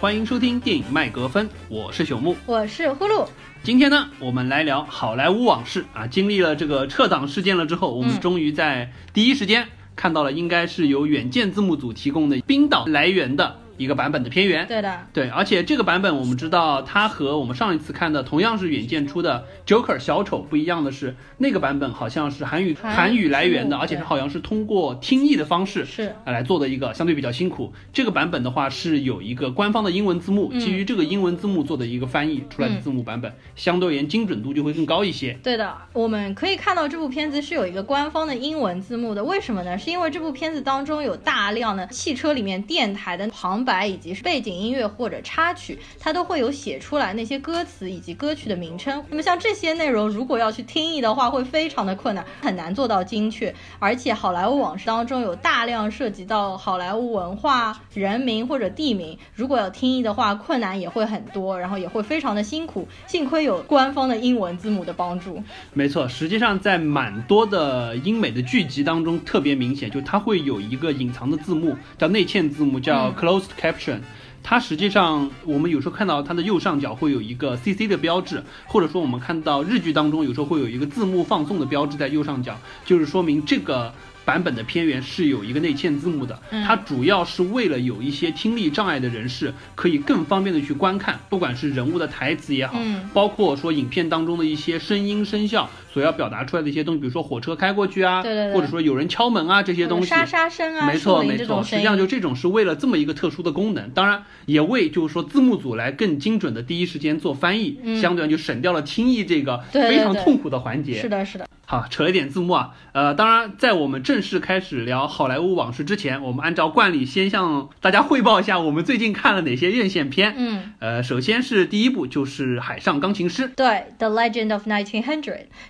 欢迎收听电影麦格芬，我是朽木，我是呼噜。今天呢，我们来聊好莱坞往事啊。经历了这个撤档事件了之后，我们终于在第一时间看到了，应该是由远见字幕组提供的冰岛来源的。一个版本的片源，对的，对，而且这个版本我们知道，它和我们上一次看的同样是远见出的 Joker 小丑不一样的是，那个版本好像是韩语韩语来源的，而且是好像是通过听译的方式是来做的一个相对比较辛苦。这个版本的话是有一个官方的英文字幕，基于这个英文字幕做的一个翻译出来的字幕版本，相对而言精准度就会更高一些。对的，我们可以看到这部片子是有一个官方的英文字幕的，为什么呢？是因为这部片子当中有大量的汽车里面电台的旁白以及是背景。音乐或者插曲，它都会有写出来那些歌词以及歌曲的名称。那么像这些内容，如果要去听译的话，会非常的困难，很难做到精确。而且好莱坞往事当中有大量涉及到好莱坞文化、人名或者地名，如果要听译的话，困难也会很多，然后也会非常的辛苦。幸亏有官方的英文字母的帮助。没错，实际上在蛮多的英美的剧集当中特别明显，就它会有一个隐藏的字幕，叫内嵌字幕，叫 closed caption。它实际上，我们有时候看到它的右上角会有一个 CC 的标志，或者说我们看到日剧当中有时候会有一个字幕放送的标志在右上角，就是说明这个版本的片源是有一个内嵌字幕的。它主要是为了有一些听力障碍的人士可以更方便的去观看，不管是人物的台词也好，包括说影片当中的一些声音声效。所要表达出来的一些东西，比如说火车开过去啊，或者说有人敲门啊，这些东西，沙沙声啊，没错没错，实际上就这种是为了这么一个特殊的功能，当然也为就是说字幕组来更精准的第一时间做翻译，相对就省掉了听译这个非常痛苦的环节。是的，是的。好，扯了点字幕啊，呃，当然在我们正式开始聊好莱坞往事之前，我们按照惯例先向大家汇报一下我们最近看了哪些院线片。嗯，呃，首先是第一部就是《海上钢琴师》，对，《The Legend of Nineteen Hundred》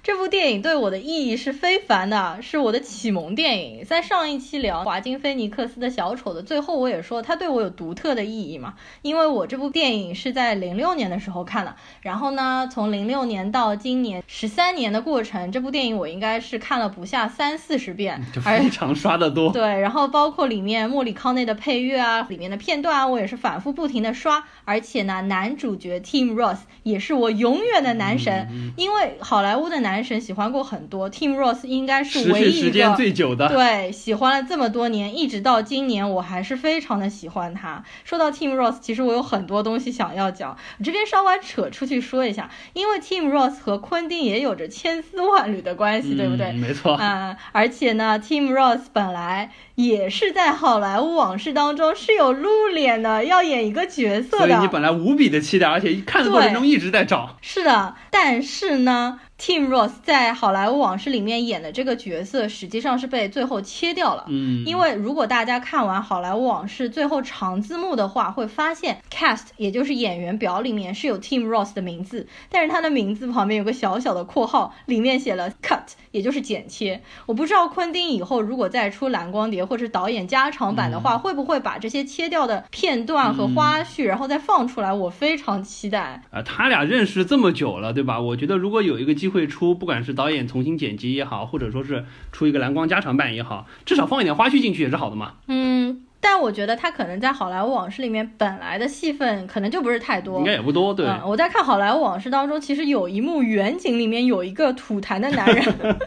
这部电影对我的。意义是非凡的，是我的启蒙电影。在上一期聊华金菲尼克斯的小丑的最后，我也说他对我有独特的意义嘛，因为我这部电影是在零六年的时候看的，然后呢，从零六年到今年十三年的过程，这部电影我应该是看了不下三四十遍，就非常刷的多。对，然后包括里面莫里康内的配乐啊，里面的片段啊，我也是反复不停的刷。而且呢，男主角 Tim Ross 也是我永远的男神，因为好莱坞的男神喜欢过很。多 Tim Ross 应该是唯一一个最久的，对，喜欢了这么多年，一直到今年，我还是非常的喜欢他。说到 Tim Ross，其实我有很多东西想要讲，我这边稍微扯出去说一下，因为 Tim Ross 和昆汀也有着千丝万缕的关系，对不对？没错嗯，而且呢，Tim Roth 本来也是在好莱坞往事当中是有露脸的，要演一个角色的，所以你本来无比的期待，而且看的过程中一直在找。是的，但是呢。Tim Ross 在《好莱坞往事》里面演的这个角色，实际上是被最后切掉了。嗯，因为如果大家看完《好莱坞往事》最后长字幕的话，会发现 cast 也就是演员表里面是有 Tim Ross 的名字，但是他的名字旁边有个小小的括号，里面写了 cut，也就是剪切。我不知道昆汀以后如果再出蓝光碟或者导演加长版的话，会不会把这些切掉的片段和花絮，然后再放出来？我非常期待。啊，他俩认识这么久了，对吧？我觉得如果有一个机会出，不管是导演重新剪辑也好，或者说是出一个蓝光加长版也好，至少放一点花絮进去也是好的嘛。嗯。但我觉得他可能在《好莱坞往事》里面本来的戏份可能就不是太多，应该也不多。对，我在看《好莱坞往事》当中，其实有一幕远景里面有一个吐痰的男人，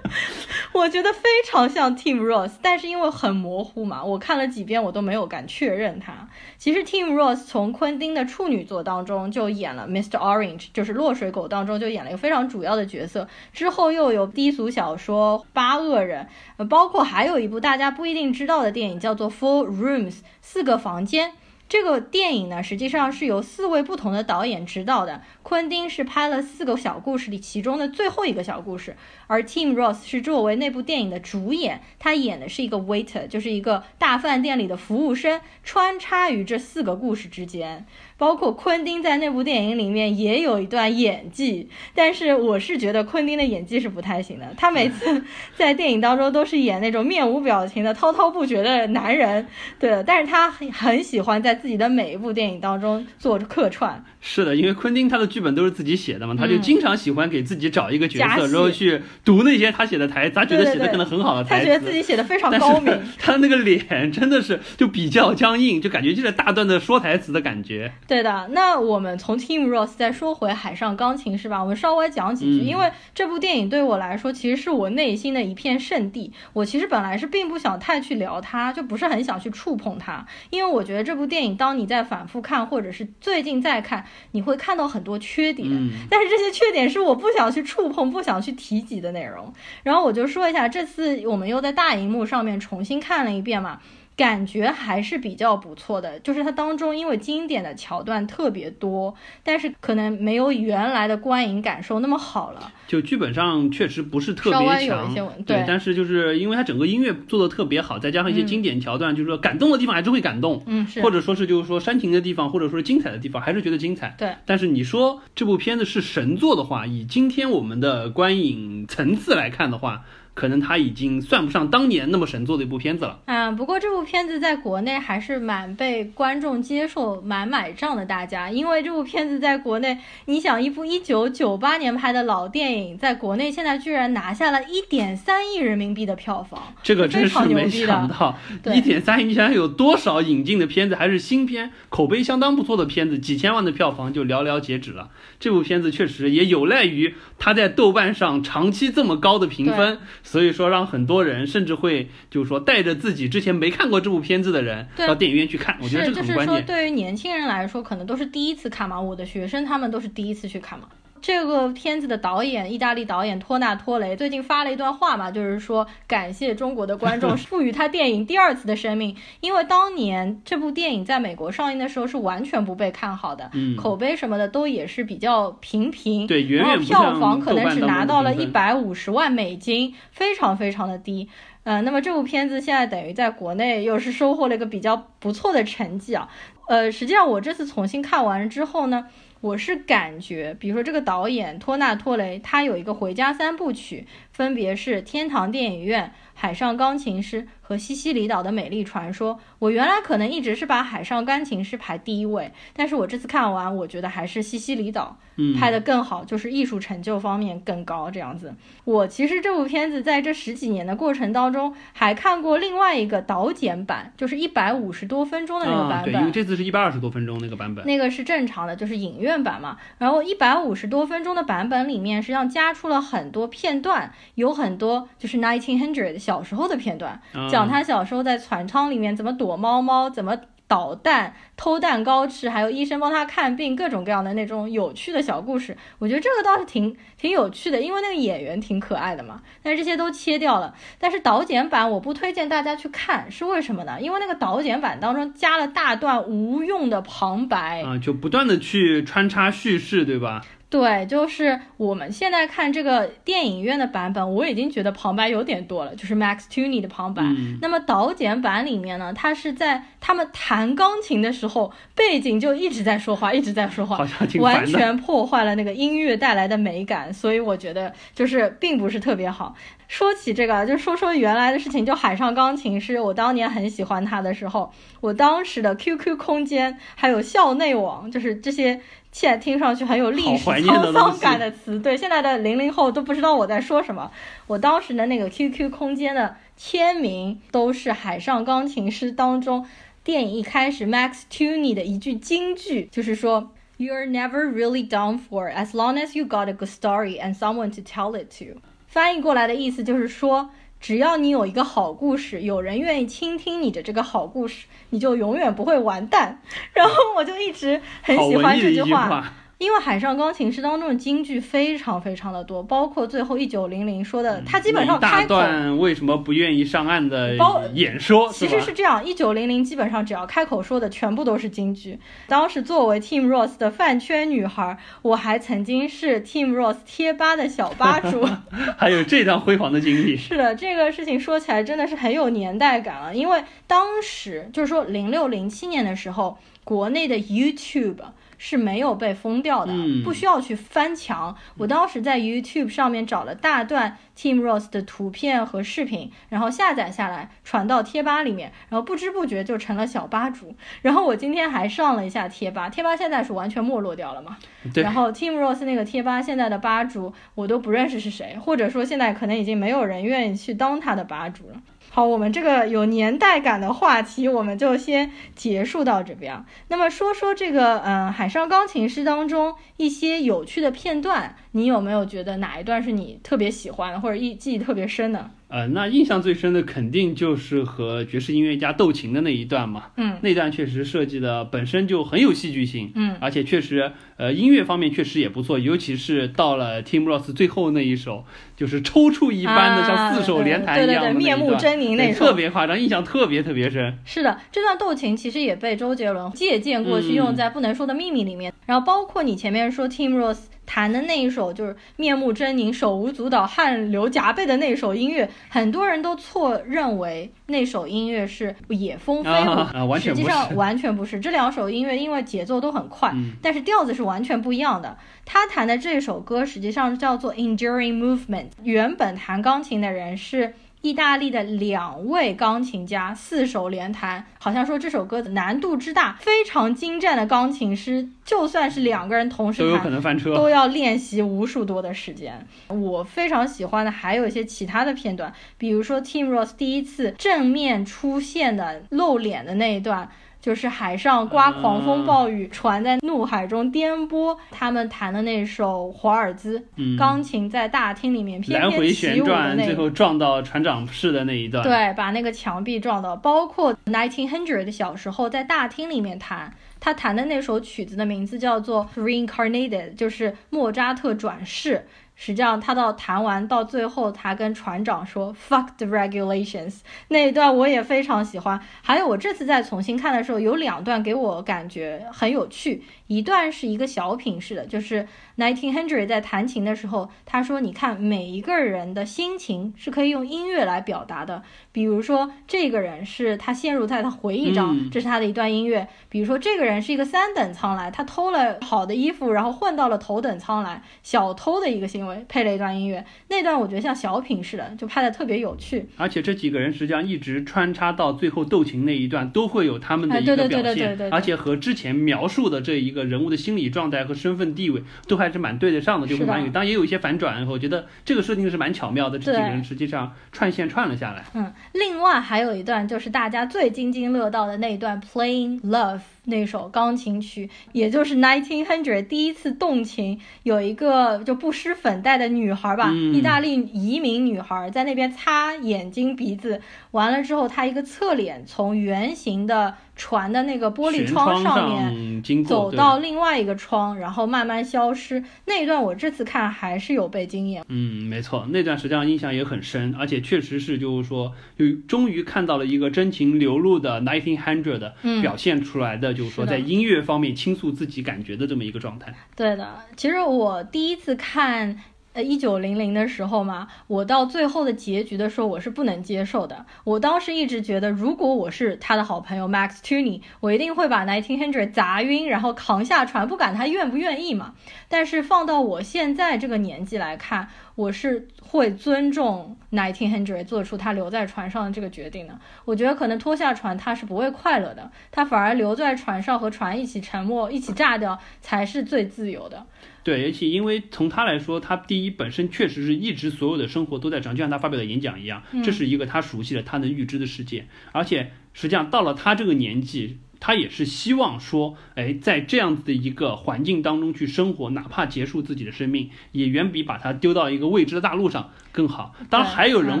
我觉得非常像 Tim Ross，但是因为很模糊嘛，我看了几遍我都没有敢确认他。其实 Tim Roth 从昆汀的处女作当中就演了 Mr. Orange，就是落水狗当中就演了一个非常主要的角色，之后又有低俗小说《八恶人》，包括还有一部大家不一定知道的电影叫做《Four Rooms》。四个房间，这个电影呢，实际上是由四位不同的导演执导的。昆汀是拍了四个小故事里其中的最后一个小故事，而 Tim Roth 是作为那部电影的主演，他演的是一个 waiter，就是一个大饭店里的服务生，穿插于这四个故事之间。包括昆汀在那部电影里面也有一段演技，但是我是觉得昆汀的演技是不太行的。他每次 在电影当中都是演那种面无表情的滔滔不绝的男人，对，但是他很很喜欢在自己的每一部电影当中做客串。是的，因为昆汀他的剧本都是自己写的嘛，他就嗯经常喜欢给自己找一个角色，然后去读那些他写的台词，他觉得写的可能很好的台词。他觉得自己写的非常高明。他那个脸真的是就比较僵硬，就感觉就是大段的说台词的感觉。对的，那我们从 Tim Ross 再说回《海上钢琴是》吧，我们稍微讲几句，嗯因为这部电影对我来说其实是我内心的一片圣地。我其实本来是并不想太去聊它，就不是很想去触碰它，因为我觉得这部电影当你在反复看或者是最近再看，你会看到很多缺点。嗯，但是这些缺点是我不想去触碰、不想去提及的内容。然后我就说一下，这次我们又在大荧幕上面重新看了一遍嘛，感觉还是比较不错的。就是它当中因为经典的桥段特别多，但是可能没有原来的观影感受那么好了。就剧本上确实不是特别强一些问，对对，但是就是因为它整个音乐做的特别好，再加上一些嗯经典桥段，就是说感动的地方还是会感动。嗯，是或者说是就是说煽情的地方，或者说是精彩的地方，还是觉得精彩。对，但是你说这部片子是神作的话，以今天我们的观影层次来看的话，可能它已经算不上当年那么神作的一部片子了。啊，不过这部片子在国内还是蛮被观众接受、蛮买账的。大家，因为这部片子在国内，你想，一部一九九八年拍的老电影，在国内现在居然拿下了一点三亿人民币的票房，这个真是没。想到，对一点三亿，你想想有多少引进的片子，还是新片，口碑相当不错的片子，几千万的票房就寥寥截止了。这部片子确实也有赖于它在豆瓣上长期这么高的评分，所以说让很多人甚至会就是说带着自己之前没看过这部片子的人到电影院去看，我觉得，这就是说，个很关键。对于年轻人来说，可能都是第一次看嘛。我的学生他们都是第一次去看嘛。这个片子的导演，意大利导演托纳托雷最近发了一段话嘛，就是说感谢中国的观众 赋予他电影第二次的生命，因为当年这部电影在美国上映的时候是完全不被看好的，嗯口碑什么的都也是比较平平，对，远然后远票房可能只拿到了一百五十万美金，非常非常的低。呃，那么这部片子现在等于在国内又是收获了一个比较不错的成绩啊。呃，实际上我这次重新看完之后呢，我是感觉，比如说这个导演托纳托雷，他有一个回家三部曲，分别是天堂电影院、海上钢琴师和西西里岛的美丽传说。我原来可能一直是把海上钢琴师排第一位，但是我这次看完，我觉得还是西西里岛嗯拍的更好，就是艺术成就方面更高这样子。我其实这部片子在这十几年的过程当中，还看过另外一个导剪版，就是一百五十多分钟的那个啊，对，版本。因为这次是一百二十多分钟那个版本。那个是正常的，就是影院版嘛。然后一百五十多分钟的版本里面，实际上加出了很多片段，有很多就是 nineteen hundred 小时候的片段，啊讲他小时候在船舱里面怎么躲猫猫，怎么捣蛋、偷蛋糕吃，还有医生帮他看病，各种各样的那种有趣的小故事。我觉得这个倒是挺挺有趣的，因为那个演员挺可爱的嘛。但是这些都切掉了。但是导剪版我不推荐大家去看，是为什么呢？因为那个导剪版当中加了大段无用的旁白。啊，就不断的去穿插叙事，对吧？对，就是我们现在看这个电影院的版本，我已经觉得旁白有点多了，就是 Max Tooney 的旁白。嗯那么导剪版里面呢，他是在他们弹钢琴的时候，背景就一直在说话，一直在说话完。全破坏了那个音乐带来的美感，所以我觉得就是并不是特别好。说起这个，就说说原来的事情，就海上钢琴师，我当年很喜欢他的时候，我当时的 QQ 空间还有校内网，就是这些现在听上去很有历史沧桑感的词，对现在的零零后都不知道我在说什么。我当时的那个 QQ 空间的签名都是海上钢琴师当中电影一开始 Max Tooney 的一句金句，就是说。You're never really done for as long as you got a good story and someone to tell it to。翻译过来的意思就是说，只要你有一个好故事，有人愿意倾听你的这个好故事，你就永远不会完蛋。然后我就一直很喜欢这句，话，因为《海上钢琴师》当中的京剧非常非常的多，包括最后一九零零说的，他基本上开口。段为什么不愿意上岸的演说，其实是这样，一九零零基本上只要开口说的全部都是京剧。当时作为 Team Ross 的饭圈女孩，我还曾经是 Team Ross 贴吧的小吧主。还有这段辉煌的经历。是的，这个事情说起来真的是很有年代感了，因为当时就是说零六零七年的时候，国内的 YouTube 是没有被封掉的，嗯不需要去翻墙。我当时在 YouTube 上面找了大段 Team Rose 的图片和视频，然后下载下来传到贴吧里面，然后不知不觉就成了小吧主。然后我今天还上了一下贴吧，贴吧现在是完全没落掉了嘛？对然后 Team Rose 那个贴吧现在的吧主我都不认识是谁，或者说现在可能已经没有人愿意去当他的吧主了。好，我们这个有年代感的话题，我们就先结束到这边。那么说说这个，嗯、海上钢琴师当中一些有趣的片段，你有没有觉得哪一段是你特别喜欢，或者忆记忆特别深的？呃，那印象最深的肯定就是和爵士音乐家斗琴的那一段嘛。嗯那段确实设计的本身就很有戏剧性，嗯而且确实，呃，音乐方面确实也不错，尤其是到了 Tim Ross 最后那一首，就是抽搐一般的，啊像四手联弹一样的对对对面目狰狞那种特别夸张，印象特别特别深。是的，这段斗琴其实也被周杰伦借鉴过去，嗯用在《不能说的秘密》里面。然后包括你前面说 Tim Ross 弹的那一首，就是面目狰狞、手舞足蹈、汗流浃背的那首音乐，很多人都错认为那首音乐是野蜂飞舞，实际上完全不是。这两首音乐因为节奏都很快，嗯但是调子是完全不一样的。他弹的这首歌实际上叫做 Enduring Movement，原本弹钢琴的人是。意大利的两位钢琴家四手联弹，好像说这首歌的难度之大，非常精湛的钢琴师，就算是两个人同时都有弹，可能翻车。都要练习无数多的时间。我非常喜欢的还有一些其他的片段，比如说 Tim Ross 第一次正面出现的露脸的那一段。就是海上刮狂风暴雨，船在怒海中颠簸。他们弹的那首华尔兹，嗯，钢琴在大厅里面翩来回翩起舞的旋转，那最后撞到船长室的那一段。对，把那个墙壁撞到。包括 Nineteen Hundred 小时候在大厅里面弹，他弹的那首曲子的名字叫做 Reincarnated，就是莫扎特转世。实际上，他到谈完到最后，他跟船长说 “fuck the regulations” 那一段我也非常喜欢。还有，我这次再重新看的时候，有两段给我感觉很有趣。一段是一个小品式的，就是 Nineteen Hundred 在弹琴的时候，他说：“你看，每一个人的心情是可以用音乐来表达的。比如说，这个人是他陷入在他回忆中，嗯这是他的一段音乐；比如说，这个人是一个三等舱来，他偷了好的衣服，然后混到了头等舱来，小偷的一个行为，配了一段音乐。那段我觉得像小品似的，就拍的特别有趣。而且这几个人实际上一直穿插到最后斗琴那一段，都会有他们的一个表对对对对对现，而且和之前描述的这一个人物的心理状态和身份地位都还是蛮对得上的，就会是的蛮有。当然也有一些反转，我觉得这个设定是蛮巧妙的，这几个人实际上串线串了下来。嗯，另外还有一段就是大家最津津乐道的那一段《Playing Love》那首钢琴曲，也就是 Nineteen Hundred 第一次动情，有一个就不施粉黛的女孩吧，嗯意大利移民女孩在那边擦眼睛鼻子，完了之后她一个侧脸从圆形的船的那个玻璃窗窗上面。走到另外一个窗，然后慢慢消失。那一段我这次看还是有被惊艳。嗯，没错，那段实际上印象也很深，而且确实是就是说，就终于看到了一个真情流露的 Nineteen Hundred 表现出来的，就是说在音乐方面倾诉自己感觉的这么一个状态。对的，其实我第一次看呃一九零零的时候嘛，我到最后的结局的时候，我是不能接受的。我当时一直觉得，如果我是他的好朋友 Max Tunney，我一定会把 Nineteen Hundred 砸晕，然后扛下船，不管他愿不愿意嘛。但是放到我现在这个年纪来看，我是会尊重 Nineteen Hundred 做出他留在船上的这个决定的。我觉得可能脱下船他是不会快乐的，他反而留在船上和船一起沉没、一起炸掉才是最自由的。对，而且因为从他来说，他第一本身确实是一直所有的生活都在船，就像他发表的演讲一样，嗯这是一个他熟悉的、他能预知的世界。而且实际上到了他这个年纪，他也是希望说，哎，在这样子的一个环境当中去生活，哪怕结束自己的生命，也远比把他丢到一个未知的大陆上更好。当然，还有人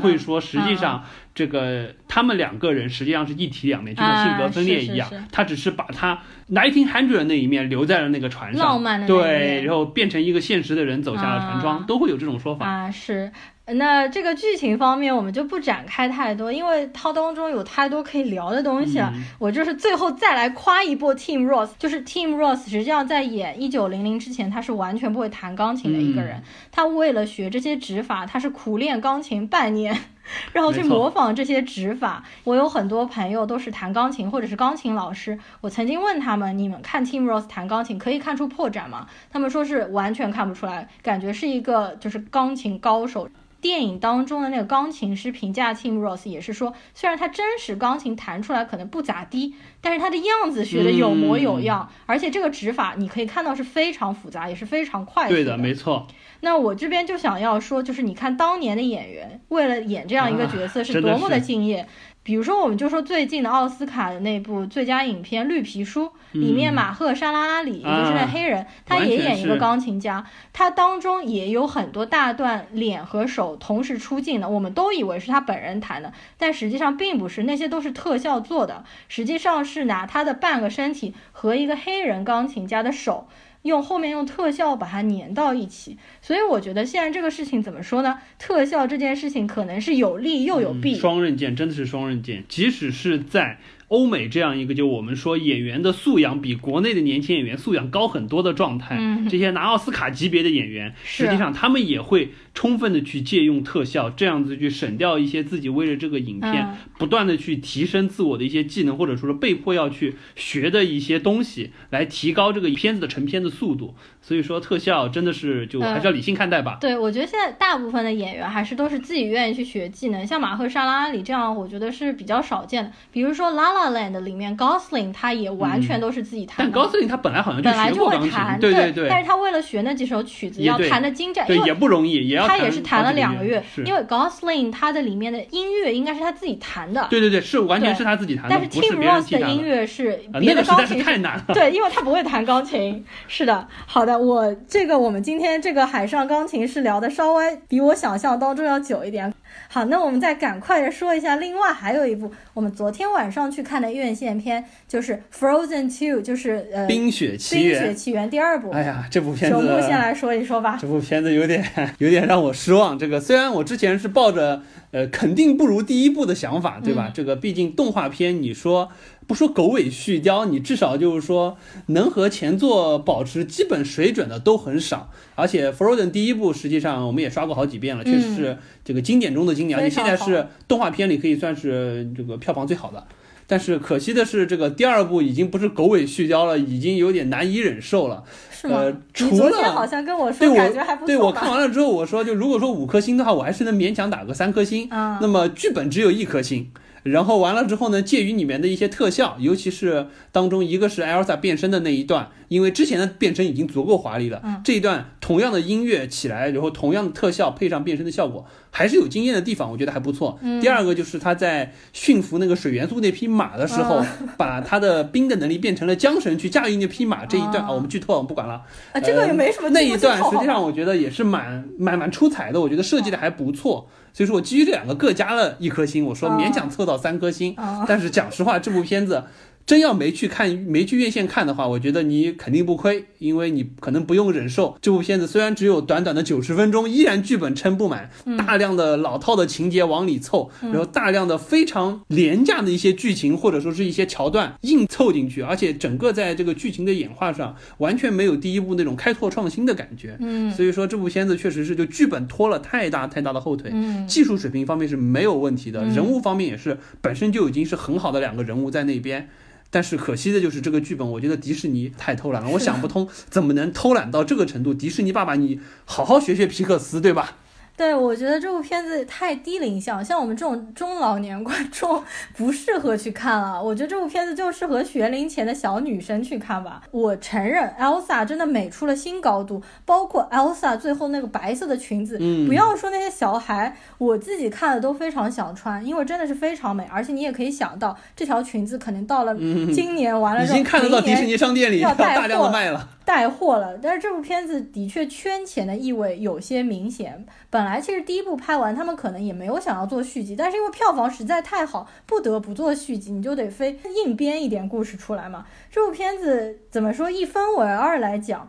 会说，实际上这个他们两个人实际上是一体两面，就像性格分裂一样他只是把他 nineteen hundred 那一面留在了那个船上，浪漫的对，然后变成一个现实的人走下了船窗，啊都会有这种说法。啊，是。那这个剧情方面我们就不展开太多，因为它当中有太多可以聊的东西了。嗯我就是最后再来夸一波 Team Ross，就是 Team Ross 实际上在演《一九零零》之前，他是完全不会弹钢琴的一个人。他为了学这些指法，他是苦练钢琴半年。然后去模仿这些指法。我有很多朋友都是弹钢琴或者是钢琴老师，我曾经问他们：“你们看 Tim Rose 弹钢琴可以看出破绽吗？”他们说是完全看不出来，感觉是一个就是钢琴高手。电影当中的那个钢琴师评价 Tim Rose 也是说，虽然他真实钢琴弹出来可能不咋地，但是他的样子学的有模有样，而且这个指法你可以看到是非常复杂，也是非常快。对的，没错。那我这边就想要说，就是你看当年的演员为了演这样一个角色是多么的敬业。比如说，我们就说最近的奥斯卡的那部最佳影片《绿皮书》里面，马赫沙拉拉里，也就是那黑人，他也演一个钢琴家，他当中也有很多大段脸和手同时出镜的，我们都以为是他本人弹的，但实际上并不是，那些都是特效做的，实际上是拿他的半个身体和一个黑人钢琴家的手。用后面用特效把它粘到一起，所以我觉得现在这个事情怎么说呢？特效这件事情可能是有利又有弊，双刃剑，真的是双刃剑。即使是在。欧美这样一个，就我们说演员的素养比国内的年轻演员素养高很多的状态，这些拿奥斯卡级别的演员，实际上他们也会充分的去借用特效，这样子去省掉一些自己为了这个影片不断的去提升自我的一些技能，或者说是被迫要去学的一些东西，来提高这个片子的成片的速度。所以说特效真的是就还是要理性看待吧。对，我觉得现在大部分的演员还是都是自己愿意去学技能，像马赫沙拉里这样，我觉得是比较少见的。比如说拉拉。Land 里面，Gosling 他也完全都是自己弹。但 Gosling 他本来好像本来就会弹，对对对。但是他为了学那几首曲子，要弹的精湛，对也不容易，也要他也是弹了两个月。因为 Gosling 他的里面的音乐应该是他自己弹的。对对对，是完全是他自己弹的。但是 Tim Ross 的音乐是别的钢琴太难了。对，因为他不会弹钢琴。是的，好的，我这个我们今天这个海上钢琴是聊的稍微比我想象当中要久一点。好，那我们再赶快的说一下，另外还有一部我们昨天晚上去看的院线片，就是《Frozen Two》，就是呃《冰雪奇缘》。冰雪奇缘第二部。哎呀，这部片子。首木先来说一说吧。这部片子有点 有点让我失望。这个虽然我之前是抱着呃肯定不如第一部的想法，对吧？这个毕竟动画片，你说。不说狗尾续貂，你至少就是说能和前作保持基本水准的都很少。而且《Frozen》第一部实际上我们也刷过好几遍了，确实是这个经典中的经典，而且现在是动画片里可以算是这个票房最好的。但是可惜的是，这个第二部已经不是狗尾续貂了，已经有点难以忍受了。是吗？除了好像跟我说感觉还不错。对我看完了之后，我说就如果说五颗星的话，我还是能勉强打个三颗星。嗯。那么剧本只有一颗星。然后完了之后呢，介于里面的一些特效，尤其是当中一个是 Elsa 变身的那一段，因为之前的变身已经足够华丽了，这一段同样的音乐起来，然后同样的特效配上变身的效果，还是有惊艳的地方，我觉得还不错。第二个就是他在驯服那个水元素那匹马的时候，把他的冰的能力变成了缰绳去驾驭那匹马这一段啊，我们剧透，我们不管了。啊，这个也没什么。那一段实际上我觉得也是蛮蛮蛮出彩的，我觉得设计的还不错。所以说我基于这两个各加了一颗星，我说勉强凑到三颗星。但是讲实话，这部片子。真要没去看，没去院线看的话，我觉得你肯定不亏，因为你可能不用忍受这部片子。虽然只有短短的九十分钟，依然剧本撑不满，大量的老套的情节往里凑，然后大量的非常廉价的一些剧情或者说是一些桥段硬凑进去，而且整个在这个剧情的演化上完全没有第一部那种开拓创新的感觉。嗯，所以说这部片子确实是就剧本拖了太大太大的后腿。嗯，技术水平方面是没有问题的，人物方面也是本身就已经是很好的两个人物在那边。但是可惜的就是这个剧本，我觉得迪士尼太偷懒了，我想不通怎么能偷懒到这个程度。迪士尼爸爸，你好好学学皮克斯，对吧？对，我觉得这部片子太低龄向，像我们这种中老年观众不适合去看了。我觉得这部片子就适合学龄前的小女生去看吧。我承认，Elsa 真的美出了新高度，包括 Elsa 最后那个白色的裙子，不要说那些小孩，我自己看了都非常想穿，因为真的是非常美。而且你也可以想到，这条裙子肯定到了今年完了之后，已经看得到迪士尼商店里要大量的卖了。带货了，但是这部片子的确圈钱的意味有些明显。本来其实第一部拍完，他们可能也没有想要做续集，但是因为票房实在太好，不得不做续集，你就得非硬编一点故事出来嘛。这部片子怎么说？一分为二来讲。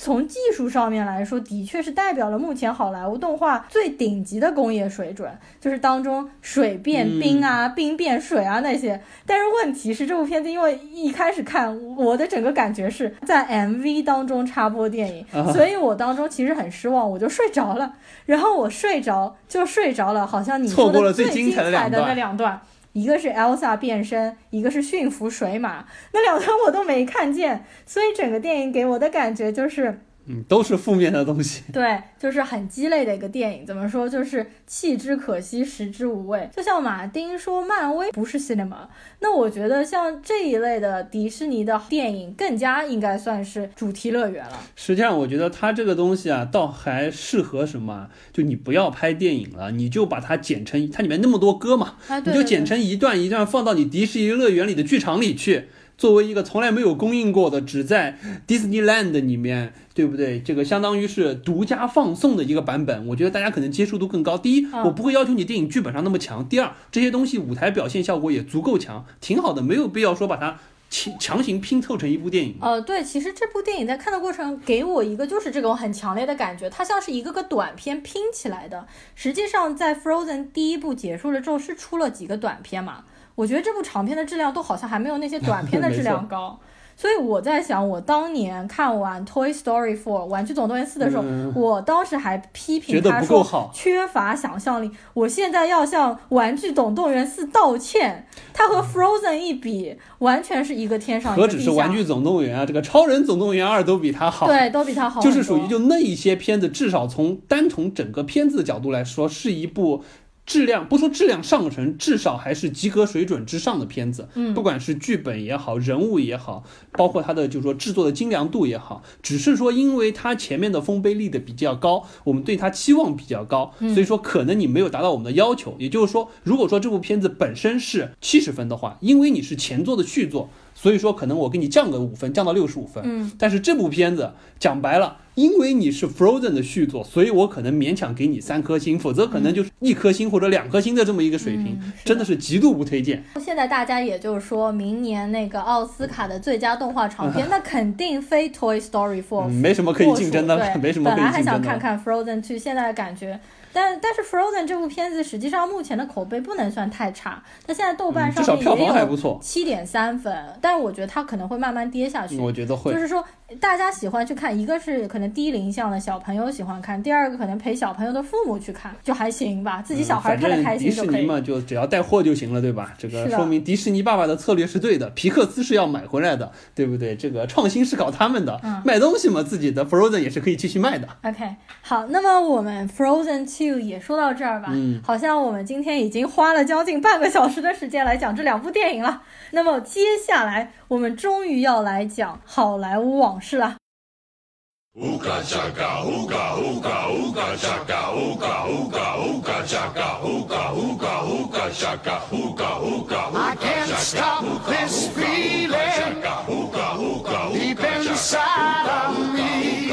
从技术上面来说，的确是代表了目前好莱坞动画最顶级的工业水准，就是当中水变冰啊、冰变水啊那些。但是问题是，这部片子因为一开始看，我的整个感觉是在 MV 当中插播电影，所以我当中其实很失望，我就睡着了。然后我睡着就睡着了，好像你说的最精彩的那两段。一个是 Elsa 变身，一个是驯服水马，那两段我都没看见，所以整个电影给我的感觉就是。嗯，都是负面的东西。对，就是很鸡肋的一个电影。怎么说？就是弃之可惜，食之无味。就像马丁说，漫威不是 cinema。那我觉得像这一类的迪士尼的电影，更加应该算是主题乐园了。实际上，我觉得它这个东西啊，倒还适合什么？就你不要拍电影了，你就把它剪成它里面那么多歌嘛，你就剪成一段一段放到你迪士尼乐园里的剧场里去。作为一个从来没有公映过的，只在 Disneyland 里面，对不对？这个相当于是独家放送的一个版本，我觉得大家可能接受度更高。第一，我不会要求你电影剧本上那么强；第二，这些东西舞台表现效果也足够强，挺好的，没有必要说把它强强行拼凑成一部电影。呃，对，其实这部电影在看的过程给我一个就是这种很强烈的感觉，它像是一个个短片拼起来的。实际上，在 Frozen 第一部结束了之后，是出了几个短片嘛？我觉得这部长片的质量都好像还没有那些短片的 质量高，所以我在想，我当年看完《Toy Story 4》玩具总动员四的时候，我当时还批评他说缺乏想象力。我现在要向玩具总动员四道歉，它和 Frozen 一比，完全是一个天上一个地下。何止是玩具总动员啊，这个超人总动员二都比它好。对，都比它好。就是属于就那一些片子，至少从单从整个片子的角度来说，是一部。质量不说质量上乘，至少还是及格水准之上的片子。嗯，不管是剧本也好，人物也好，包括它的就是说制作的精良度也好，只是说因为它前面的丰碑立的比较高，我们对它期望比较高，所以说可能你没有达到我们的要求。也就是说，如果说这部片子本身是七十分的话，因为你是前作的续作。所以说，可能我给你降个五分，降到六十五分。嗯，但是这部片子讲白了，因为你是 Frozen 的续作，所以我可能勉强给你三颗星，否则可能就是一颗星或者两颗星的这么一个水平，真的是极度不推荐。现在大家也就是说明年那个奥斯卡的最佳动画长片，那肯定非 Toy Story Four，没什么可以竞争的，没什么。本来还想看看 Frozen Two，现在感觉。但但是 Frozen 这部片子实际上目前的口碑不能算太差，它现在豆瓣上面也有七点三分，但是我觉得它可能会慢慢跌下去。我觉得会，就是说大家喜欢去看，一个是可能低龄向的小朋友喜欢看，第二个可能陪小朋友的父母去看就还行吧，自己小孩看的开心就可以。迪士尼嘛，就只要带货就行了，对吧？这个说明迪士尼爸爸的策略是对的，皮克斯是要买回来的，对不对？这个创新是搞他们的，卖东西嘛，自己的 Frozen 也是可以继续卖的。OK，好，那么我们 Frozen Two 也说到这儿吧，嗯，好像我们今天已经花了将近半个小时的时间来讲这两部电影了。那么接下来我们终于要来讲好莱坞往事 Ooga chaka, ooga, ooga, ooga chaka, ooga, ooga, ooga chaka, ooga, ooga, ooga chaka, ooga, ooga, ooga I can't stop this feeling deep inside of me.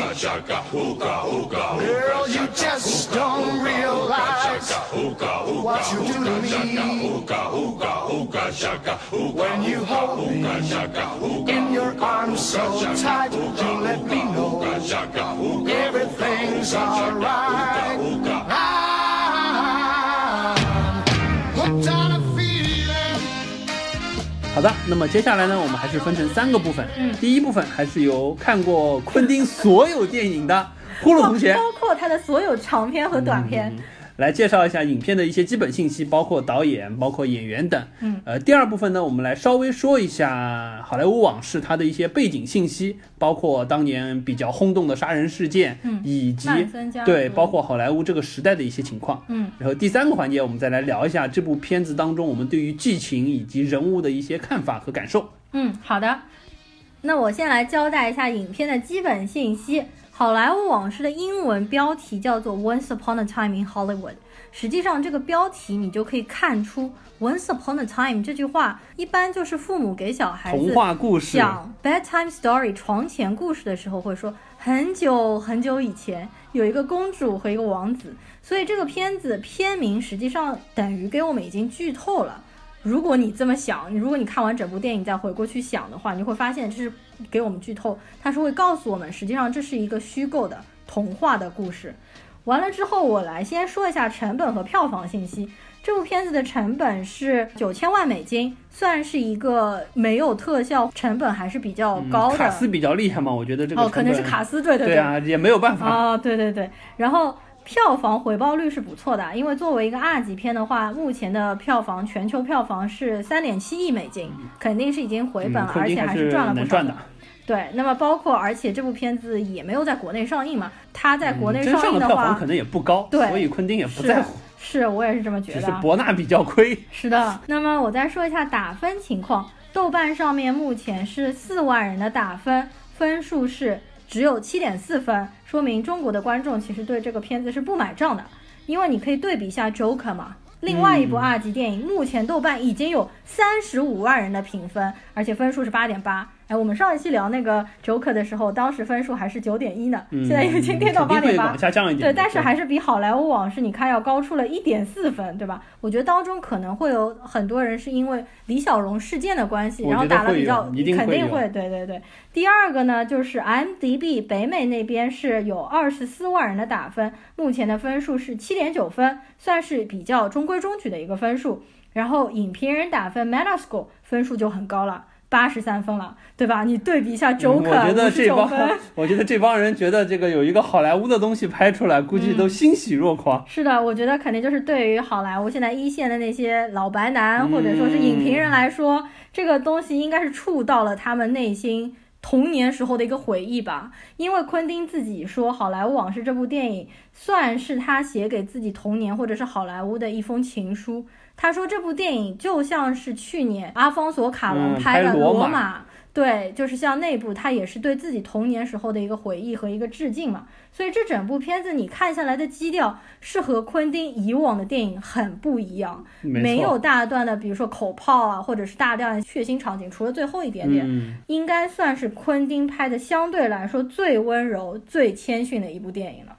Girl, you just don't realize what you do to me. When you hold me in your arms so tight, you let me know. Everything's alright. Hooked on a 好的，那么接下来呢，我们还是分成三个部分。嗯，第一部分还是由看过昆汀所有电影的呼噜同学，包括他的所有长片和短片。来介绍一下影片的一些基本信息，包括导演、包括演员等。嗯，呃，第二部分呢，我们来稍微说一下《好莱坞往事》它的一些背景信息，包括当年比较轰动的杀人事件，嗯，以及对，包括好莱坞这个时代的一些情况。嗯，然后第三个环节，我们再来聊一下这部片子当中我们对于剧情以及人物的一些看法和感受。嗯，好的。那我先来交代一下影片的基本信息。《好莱坞往事》的英文标题叫做《Once Upon a Time in Hollywood》。实际上，这个标题你就可以看出，“Once Upon a Time” 这句话一般就是父母给小孩子讲 bedtime story 床前故事的时候会说，很久很久以前有一个公主和一个王子。所以这个片子片名实际上等于给我们已经剧透了。如果你这么想，如果你看完整部电影再回过去想的话，你会发现这是给我们剧透，它是会告诉我们，实际上这是一个虚构的童话的故事。完了之后，我来先说一下成本和票房信息。这部片子的成本是九千万美金，算是一个没有特效，成本还是比较高的。卡斯比较厉害嘛，我觉得这个哦，可能是卡斯，对对对啊，也没有办法啊，对对对。然后票房回报率是不错的，因为作为一个二级片的话，目前的票房全球票房是三点七亿美金，肯定是已经回本了，而且还是赚了不少的。对，那么包括而且这部片子也没有在国内上映嘛，它在国内上映的话可能也不高，对，所以昆汀也不在乎。是我也是这么觉得，只是博纳比较亏。是的，那么我再说一下打分情况，豆瓣上面目前是四万人的打分，分数是只有七点四分，说明中国的观众其实对这个片子是不买账的，因为你可以对比一下 Joker 嘛，另外一部二级电影，目前豆瓣已经有三十五万人的评分，而且分数是八点八。哎，我们上一期聊那个 Joker 的时候，当时分数还是九点一呢，现在已经跌到八点八，下降一点。对，但是还是比好莱坞往事你看要高出了一点四分，对吧？我觉得当中可能会有很多人是因为李小龙事件的关系，然后打了比较，肯定会，对对对。第二个呢，就是 IMDB 北美那边是有二十四万人的打分，目前的分数是七点九分，算是比较中规中矩的一个分数。然后影评人打分 Metascore 分数就很高了。八十三分了，对吧？你对比一下周可，我觉得这帮，我觉得这帮人觉得这个有一个好莱坞的东西拍出来，估计都欣喜若狂。是的，我觉得肯定就是对于好莱坞现在一线的那些老白男或者说是影评人来说，这个东西应该是触到了他们内心童年时候的一个回忆吧。因为昆汀自己说，《好莱坞往事》这部电影算是他写给自己童年或者是好莱坞的一封情书。他说这部电影就像是去年阿方索卡隆拍的《罗马》，对，就是像那部，他也是对自己童年时候的一个回忆和一个致敬嘛。所以这整部片子你看下来的基调是和昆汀以往的电影很不一样，没有大段的，比如说口炮啊，或者是大量的血腥场景，除了最后一点点，应该算是昆汀拍的相对来说最温柔、最谦逊的一部电影了。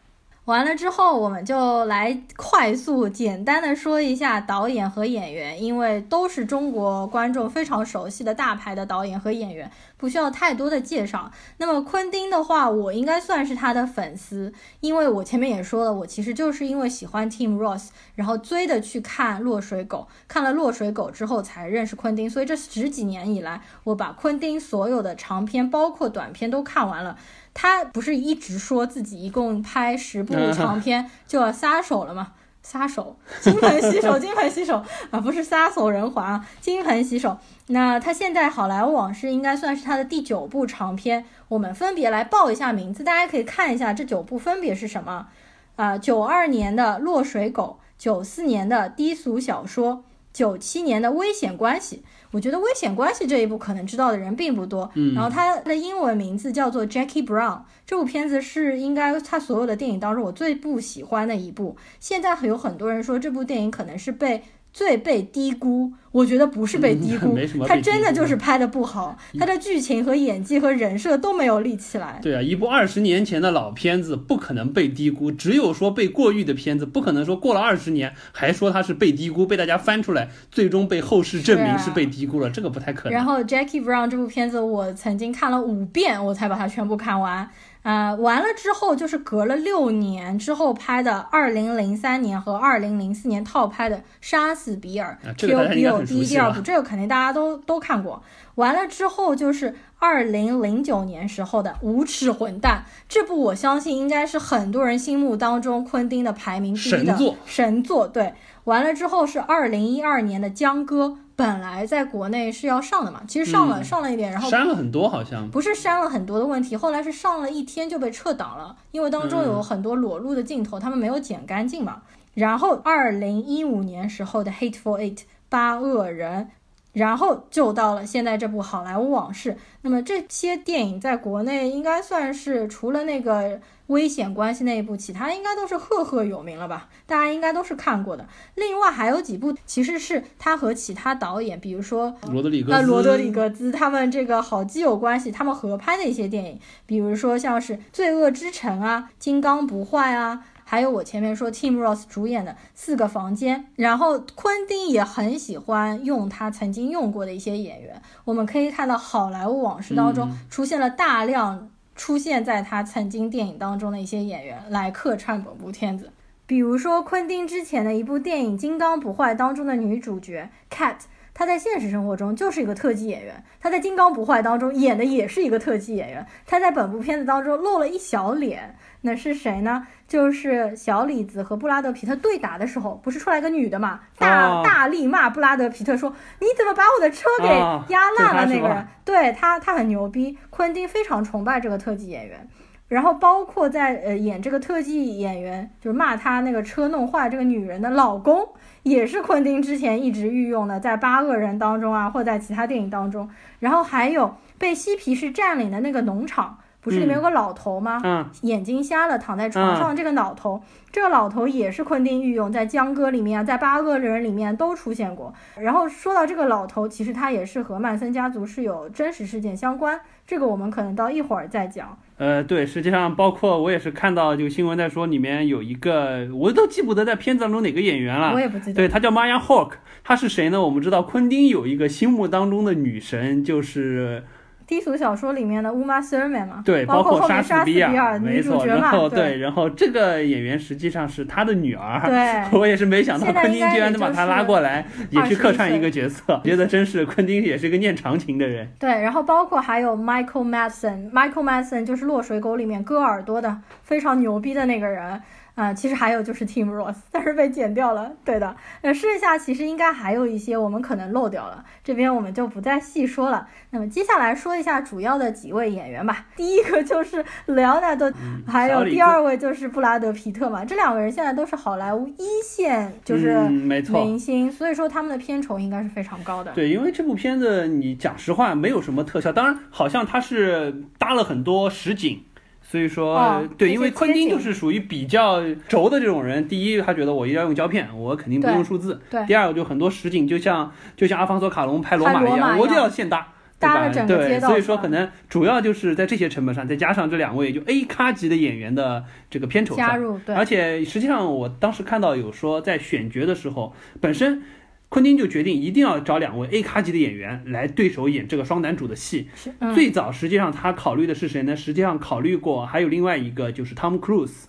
完了之后，我们就来快速简单的说一下导演和演员，因为都是中国观众非常熟悉的大牌的导演和演员，不需要太多的介绍。那么昆汀的话，我应该算是他的粉丝，因为我前面也说了，我其实就是因为喜欢 Tim Ross，然后追的去看《落水狗》，看了《落水狗》之后才认识昆汀，所以这十几年以来，我把昆汀所有的长片包括短片都看完了。他不是一直说自己一共拍十部长片就要撒手了吗？撒手，金盆洗手，金盆洗手啊，不是撒手人寰啊，金盆洗手。那他现在《好莱坞往事》应该算是他的第九部长片，我们分别来报一下名字，大家可以看一下这九部分别是什么啊？九二年的《落水狗》，九四年的《低俗小说》，九七年的《危险关系》。我觉得《危险关系》这一部可能知道的人并不多。嗯，然后它的英文名字叫做 Jackie Brown。这部片子是应该他所有的电影当中我最不喜欢的一部。现在有很多人说这部电影可能是被。最被低估，我觉得不是被低估，他真的就是拍的不好，他的剧情和演技和人设都没有立起来。对啊，一部二十年前的老片子不可能被低估，只有说被过誉的片子，不可能说过了二十年还说它是被低估，被大家翻出来，最终被后世证明是被低估了，这个不太可能。然后 Jackie Brown 这部片子，我曾经看了五遍，我才把它全部看完。啊，完了之后就是隔了六年之后拍的，二零零三年和二零零四年套拍的《杀死比尔》Bill 第一、第二部，这个肯定大家都都看过。完了之后就是二零零九年时候的《无耻混蛋》，这部我相信应该是很多人心目当中昆汀的排名第一的神作。对，完了之后是二零一二年的《江歌》。本来在国内是要上的嘛，其实上了上了一点，然后删了很多，好像不是删了很多的问题，后来是上了一天就被撤档了，因为当中有很多裸露的镜头，他们没有剪干净嘛。然后二零一五年时候的《Hateful Eight》八恶人。然后就到了现在这部《好莱坞往事》，那么这些电影在国内应该算是除了那个危险关系那一部，其他应该都是赫赫有名了吧？大家应该都是看过的。另外还有几部，其实是他和其他导演，比如说罗德里格呃罗德里格兹他们这个好基友关系，他们合拍的一些电影，比如说像是《罪恶之城》啊，《金刚不坏》啊。还有我前面说 Tim Roth 主演的《四个房间》，然后昆汀也很喜欢用他曾经用过的一些演员。我们可以看到《好莱坞往事》当中出现了大量出现在他曾经电影当中的一些演员来客串本部片子，比如说昆汀之前的一部电影《金刚不坏》当中的女主角 Cat，她在现实生活中就是一个特技演员，他在《金刚不坏》当中演的也是一个特技演员。她在本部片子当中露了一小脸，那是谁呢？就是小李子和布拉德皮特对打的时候，不是出来个女的嘛？大大力骂布拉德皮特说：“你怎么把我的车给压烂了？”那个人，对他，他很牛逼。昆汀非常崇拜这个特技演员。然后包括在呃演这个特技演员，就是骂他那个车弄坏这个女人的老公。也是昆汀之前一直御用的，在《八恶人》当中啊，或在其他电影当中。然后还有被嬉皮士占领的那个农场，不是里面有个老头吗？嗯，眼睛瞎了，躺在床上这个老头，这个老头也是昆汀御用，在《江歌》里面啊，在《八恶人》里面都出现过。然后说到这个老头，其实他也是和曼森家族是有真实事件相关，这个我们可能到一会儿再讲。呃，对，实际上包括我也是看到这个新闻在说，里面有一个我都记不得在片子当中哪个演员了，我也不记得。对他叫 Maya Hawk，他是谁呢？我们知道昆汀有一个心目当中的女神就是。低俗小说里面的乌玛·瑟尔曼嘛，对，包括莎士比亚没错，然后对，然后这个演员实际上是他的女儿，对，我也是没想到昆汀居然能把他拉过来，也去客串一个角色，觉得真是昆汀也是一个念长情的人。对，然后包括还有 Michael Madsen，Michael Madsen 就是《落水狗》里面割耳朵的非常牛逼的那个人。啊，其实还有就是 Tim Ross，但是被剪掉了。对的，那剩下其实应该还有一些我们可能漏掉了，这边我们就不再细说了。那么接下来说一下主要的几位演员吧。第一个就是莱昂纳多，还有第二位就是布拉德皮特嘛。这两个人现在都是好莱坞一线，就是明星，所以说他们的片酬应该是非常高的。对，因为这部片子你讲实话没有什么特效，当然好像他是搭了很多实景。所以说，对，因为昆汀就是属于比较轴的这种人。第一，他觉得我一定要用胶片，我肯定不用数字。对。第二个就很多实景，就像就像阿方索卡隆拍罗马一样，我就要现搭，对吧？对，所以说可能主要就是在这些成本上，再加上这两位就 A 咖级的演员的这个片酬加入。对。而且实际上，我当时看到有说在选角的时候，本身。昆汀就决定一定要找两位 A 咖级的演员来对手演这个双男主的戏。最早实际上他考虑的是谁呢？实际上考虑过还有另外一个就是 Tom Cruise，。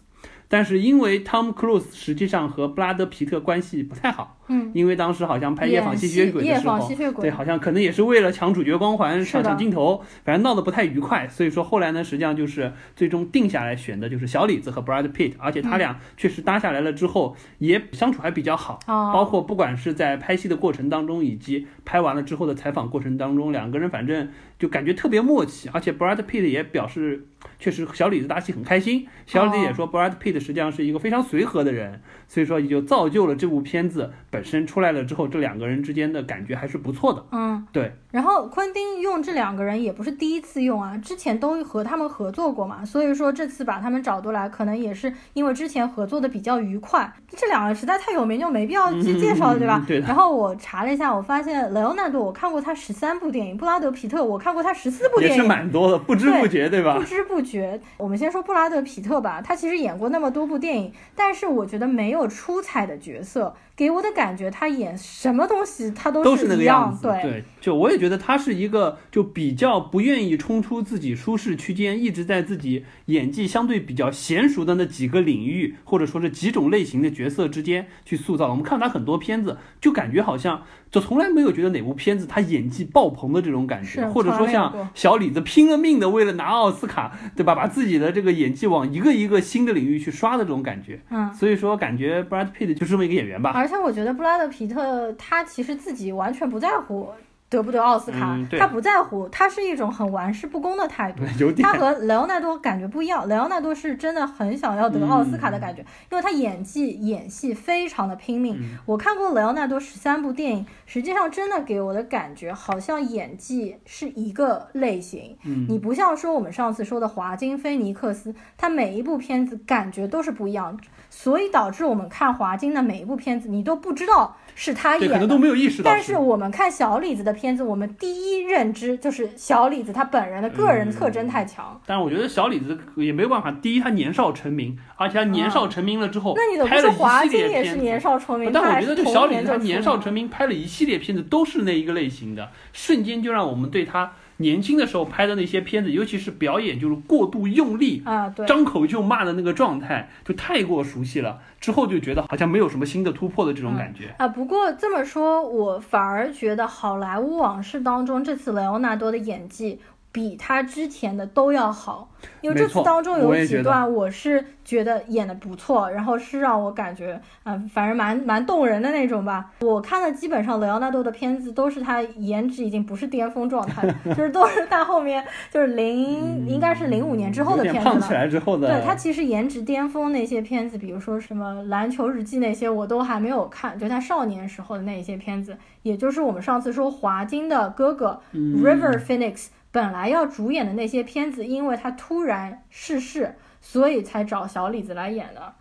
但是因为 Tom Cruise 实际上和布拉德·皮特关系不太好，嗯，因为当时好像拍《夜访吸血鬼》的时候，对，好像可能也是为了抢主角光环、抢抢镜头，反正闹得不太愉快。所以说后来呢，实际上就是最终定下来选的就是小李子和 Brad Pitt，，而且他俩确实搭下来了之后也相处还比较好，包括不管是在拍戏的过程当中，以及拍完了之后的采访过程当中，两个人反正就感觉特别默契，而且 Brad Pitt 也表示。确实，小李子搭戏很开心。小李子也说，Brad Pitt 实际上是一个非常随和的人，所以说也就造就了这部片子本身出来了之后，这两个人之间的感觉还是不错的。嗯，对。然后昆汀用这两个人也不是第一次用啊，之前都和他们合作过嘛，所以说这次把他们找过来，可能也是因为之前合作的比较愉快。这两个实在太有名，就没必要去介绍了，对吧？对。然后我查了一下，我发现雷欧纳多我看过他十三部电影，布拉德皮特我看过他十四部电影，也是蛮多的，不知不觉，对吧？不知不觉。我们先说布拉德皮特吧，他其实演过那么多部电影，但是我觉得没有出彩的角色。给我的感觉，他演什么东西他都是那个样子。对，就我也觉得他是一个就比较不愿意冲出自己舒适区间，一直在自己演技相对比较娴熟的那几个领域，或者说是几种类型的角色之间去塑造。我们看他很多片子，就感觉好像就从来没有觉得哪部片子他演技爆棚的这种感觉，或者说像小李子拼了命的为了拿奥斯卡，对吧？把自己的这个演技往一个一个新的领域去刷的这种感觉。嗯，所以说感觉 Brad Pitt 就这么一个演员吧。而且我觉得布拉德皮特他其实自己完全不在乎得不得奥斯卡，他不在乎，他是一种很玩世不恭的态度。他和莱昂纳多感觉不一样，莱昂纳多是真的很想要得奥斯卡的感觉，因为他演技演戏非常的拼命。我看过莱昂纳多十三部电影，实际上真的给我的感觉好像演技是一个类型。你不像说我们上次说的华金菲尼克斯，他每一部片子感觉都是不一样。所以导致我们看华金的每一部片子，你都不知道是他演，可能都没有意识到。但是我们看小李子的片子，我们第一认知就是小李子他本人的个人特征太强。但是我觉得小李子也没有办法，第一他年少成名，而且他年少成名了之后，那你怎么不说华金也是年少成名？但我觉得就小李子他年少成名，拍了一系列片子都是那一个类型的，瞬间就让我们对他。年轻的时候拍的那些片子，尤其是表演，就是过度用力啊，对，张口就骂的那个状态，就太过熟悉了。之后就觉得好像没有什么新的突破的这种感觉啊。不过这么说，我反而觉得《好莱坞往事》当中这次莱昂纳多的演技。比他之前的都要好，因为这次当中有几段我是觉得演的不错，然后是让我感觉啊，反正蛮蛮动人的那种吧。我看的基本上莱昂纳多的片子都是他颜值已经不是巅峰状态，就是都是他后面就是零应该是零五年之后的片子了。胖起来之后的。对他其实颜值巅峰那些片子，比如说什么篮球日记那些，我都还没有看，就他少年时候的那一些片子，也就是我们上次说华金的哥哥 River Phoenix。本来要主演的那些片子，因为他突然逝世，所以才找小李子来演的。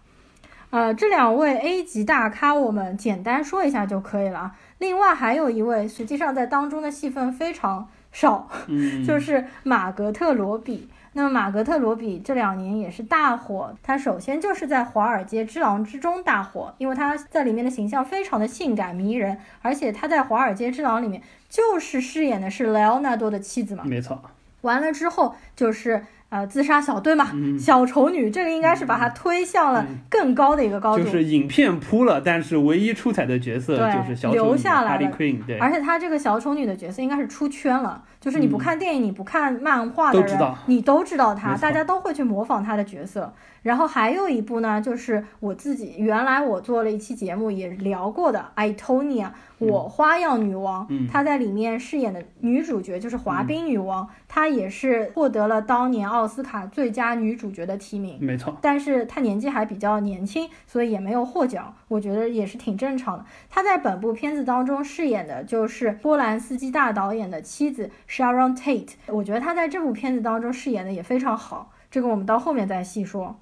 呃，这两位 A 级大咖，我们简单说一下就可以了。另外还有一位，实际上在当中的戏份非常少，就是马格特罗比。那么马格特罗比这两年也是大火，他首先就是在《华尔街之狼》之中大火，因为他在里面的形象非常的性感迷人，而且他在《华尔街之狼》里面就是饰演的是莱昂纳多的妻子嘛，没错。完了之后就是。呃，自杀小队嘛，小丑女，这个应该是把她推向了更高的一个高度。就是影片铺了，但是唯一出彩的角色就是小丑女留下来了。对，而且她这个小丑女的角色应该是出圈了，就是你不看电影，你不看漫画的人，你都知道她，大家都会去模仿她的角色。然后还有一部呢，就是我自己原来我做了一期节目也聊过的《艾托尼亚》，我花样女王，她在里面饰演的女主角就是滑冰女王，她也是获得了当年奥斯卡最佳女主角的提名，没错。但是她年纪还比较年轻，所以也没有获奖，我觉得也是挺正常的。她在本部片子当中饰演的就是波兰斯基大导演的妻子 Sharon Tate，我觉得她在这部片子当中饰演的也非常好，这个我们到后面再细说。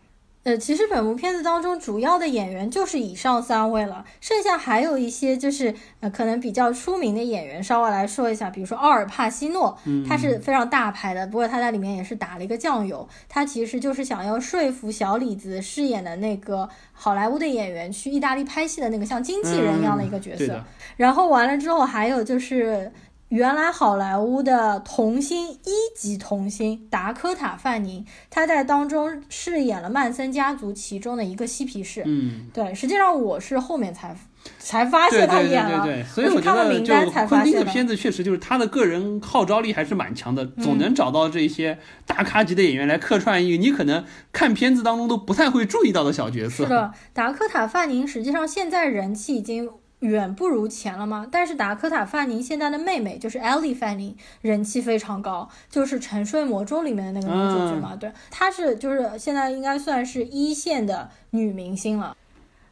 呃，其实本部片子当中主要的演员就是以上三位了，剩下还有一些就是呃可能比较出名的演员，稍微来说一下，比如说奥尔帕西诺，他是非常大牌的，不过他在里面也是打了一个酱油，他其实就是想要说服小李子饰演的那个好莱坞的演员去意大利拍戏的那个像经纪人一样的一个角色，然后完了之后还有就是。原来好莱坞的童星一级童星达科塔·范宁，他在当中饰演了曼森家族其中的一个嬉皮士。嗯，对，实际上我是后面才才发现他演了，所以我觉得就昆汀的片子确实就是他的个人号召力还是蛮强的，总能找到这些大咖级的演员来客串一个你可能看片子当中都不太会注意到的小角色。是的，达科塔·范宁实际上现在人气已经。远不如前了吗？但是达科塔·范宁现在的妹妹就是 Ellie 范宁，人气非常高，就是《沉睡魔咒》里面的那个女主角嘛。对，她是就是现在应该算是一线的女明星了。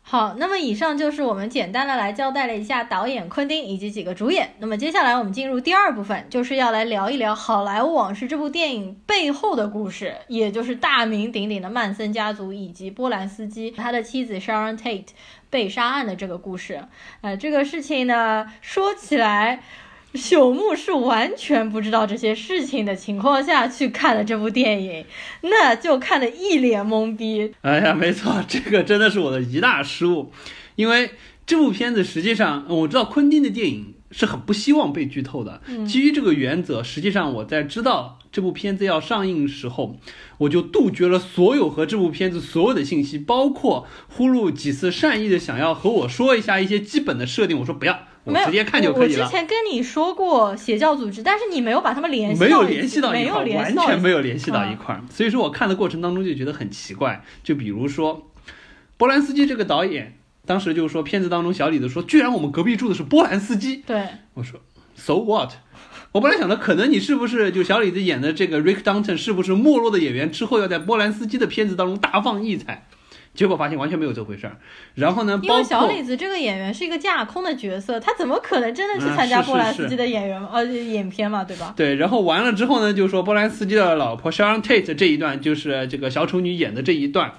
好，那么以上就是我们简单的来交代了一下导演昆汀以及几个主演。那么接下来我们进入第二部分，就是要来聊一聊《好莱坞往事》这部电影背后的故事，也就是大名鼎鼎的曼森家族以及波兰斯基他的妻子 Sharon Tate。被杀案的这个故事，呃，这个事情呢，说起来，朽木是完全不知道这些事情的情况下去看了这部电影，那就看得一脸懵逼。哎呀，没错，这个真的是我的一大失误，因为这部片子实际上我知道昆汀的电影是很不希望被剧透的，基于这个原则，实际上我在知道。这部片子要上映时候，我就杜绝了所有和这部片子所有的信息，包括呼噜几次善意的想要和我说一下一些基本的设定。我说不要，我直接看就可以了。我之前跟你说过邪教组织，但是你没有把他们联系，没有联系到一块，完全没有联系到一块。所以说我看的过程当中就觉得很奇怪。就比如说，波兰斯基这个导演，当时就是说片子当中小李子说，居然我们隔壁住的是波兰斯基。对，我说，So what？我本来想的，可能你是不是就小李子演的这个 Rick Danton 是不是没落的演员之后要在波兰斯基的片子当中大放异彩？结果发现完全没有这回事儿。然后呢，因为小李子这个演员是一个架空的角色，他怎么可能真的去参加波兰斯基的演员 呃演片嘛，对吧？对。然后完了之后呢，就说波兰斯基的老婆 Sharon Tate 这一段就是这个小丑女演的这一段。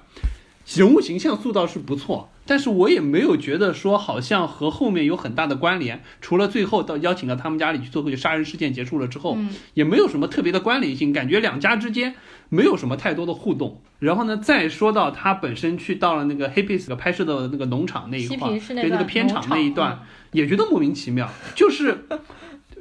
人物形象塑造是不错，但是我也没有觉得说好像和后面有很大的关联，除了最后到邀请到他们家里去做客，就杀人事件结束了之后，也没有什么特别的关联性，感觉两家之间没有什么太多的互动。然后呢，再说到他本身去到了那个 Happy 拍摄的那个农场那一块，对那个片场那一段，也觉得莫名其妙，就是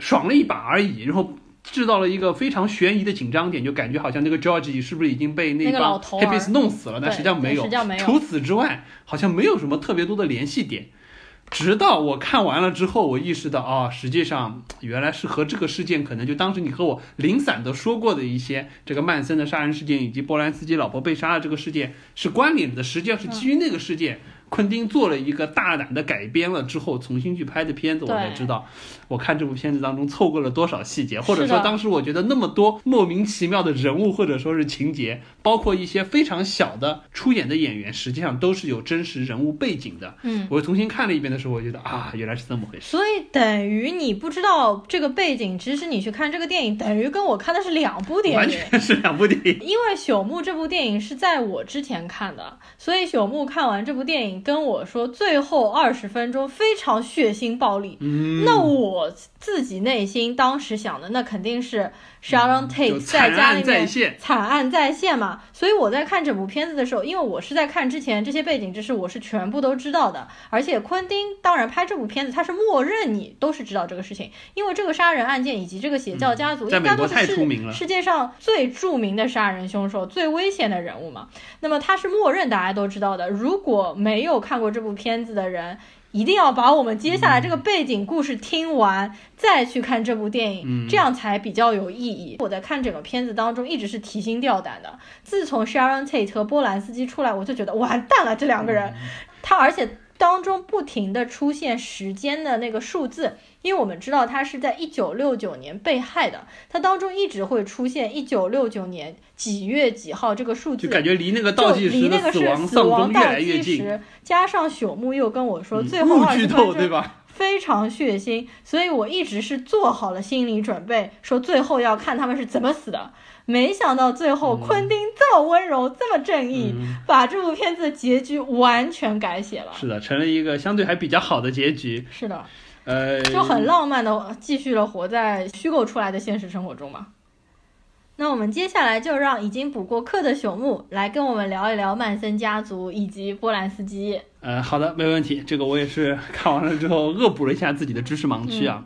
爽了一把而已，然后。制造了一个非常悬疑的紧张点，就感觉好像那个 George 是不是已经被那帮 Happy 弄死了？但实际上没有。除此之外，好像没有什么特别多的联系点。直到我看完了之后，我意识到，哦，实际上原来是和这个事件，可能就当时你和我零散的说过的一些这个曼森的杀人事件，以及波兰斯基老婆被杀的这个事件是关联的。实际上是基于那个事件。昆汀做了一个大胆的改编了之后，重新去拍的片子，我才知道，我看这部片子当中错过了多少细节，或者说当时我觉得那么多莫名其妙的人物或者说是情节，包括一些非常小的出演的演员，实际上都是有真实人物背景的。嗯，我重新看了一遍的时候，我觉得啊，原来是这么回事。所以等于你不知道这个背景，其实你去看这个电影，等于跟我看的是两部电影，完全是两部电影。因为朽木这部电影是在我之前看的，所以朽木看完这部电影跟我说。最后二十分钟非常血腥暴力，嗯那我自己内心当时想的，那肯定是 Sharon Tate 在家里面惨案再现嘛。所以我在看整部片子的时候，因为我是在看之前这些背景知识，我是全部都知道的。而且昆汀当然拍这部片子，他是默认你都是知道这个事情，因为这个杀人案件以及这个邪教家族应该都是世界上最著名的杀人凶手、最危险的人物嘛。那么他是默认大家都知道的。如果没有看过这部，片子的人一定要把我们接下来这个背景故事听完，再去看这部电影，这样才比较有意义。我在看整个片子当中一直是提心吊胆的。自从 Sharon Tate 和波兰斯基出来，我就觉得完蛋了，这两个人，他而且。当中不停的出现时间的那个数字，因为我们知道他是在一九六九年被害的，他当中一直会出现一九六九年几月几号这个数字，就感觉离那个倒计时的死亡死亡倒计时，加上朽木又跟我说最后二十分钟非常血腥，所以我一直是做好了心理准备，说最后要看他们是怎么死的。没想到最后昆汀这么温柔，这么正义，把这部片子的结局完全改写了。是的，成了一个相对还比较好的结局。是的，呃，就很浪漫的继续了活在虚构出来的现实生活中嘛。那我们接下来就让已经补过课的朽木来跟我们聊一聊曼森家族以及波兰斯基。呃，好的，没问题。这个我也是看完了之后恶补了一下自己的知识盲区啊，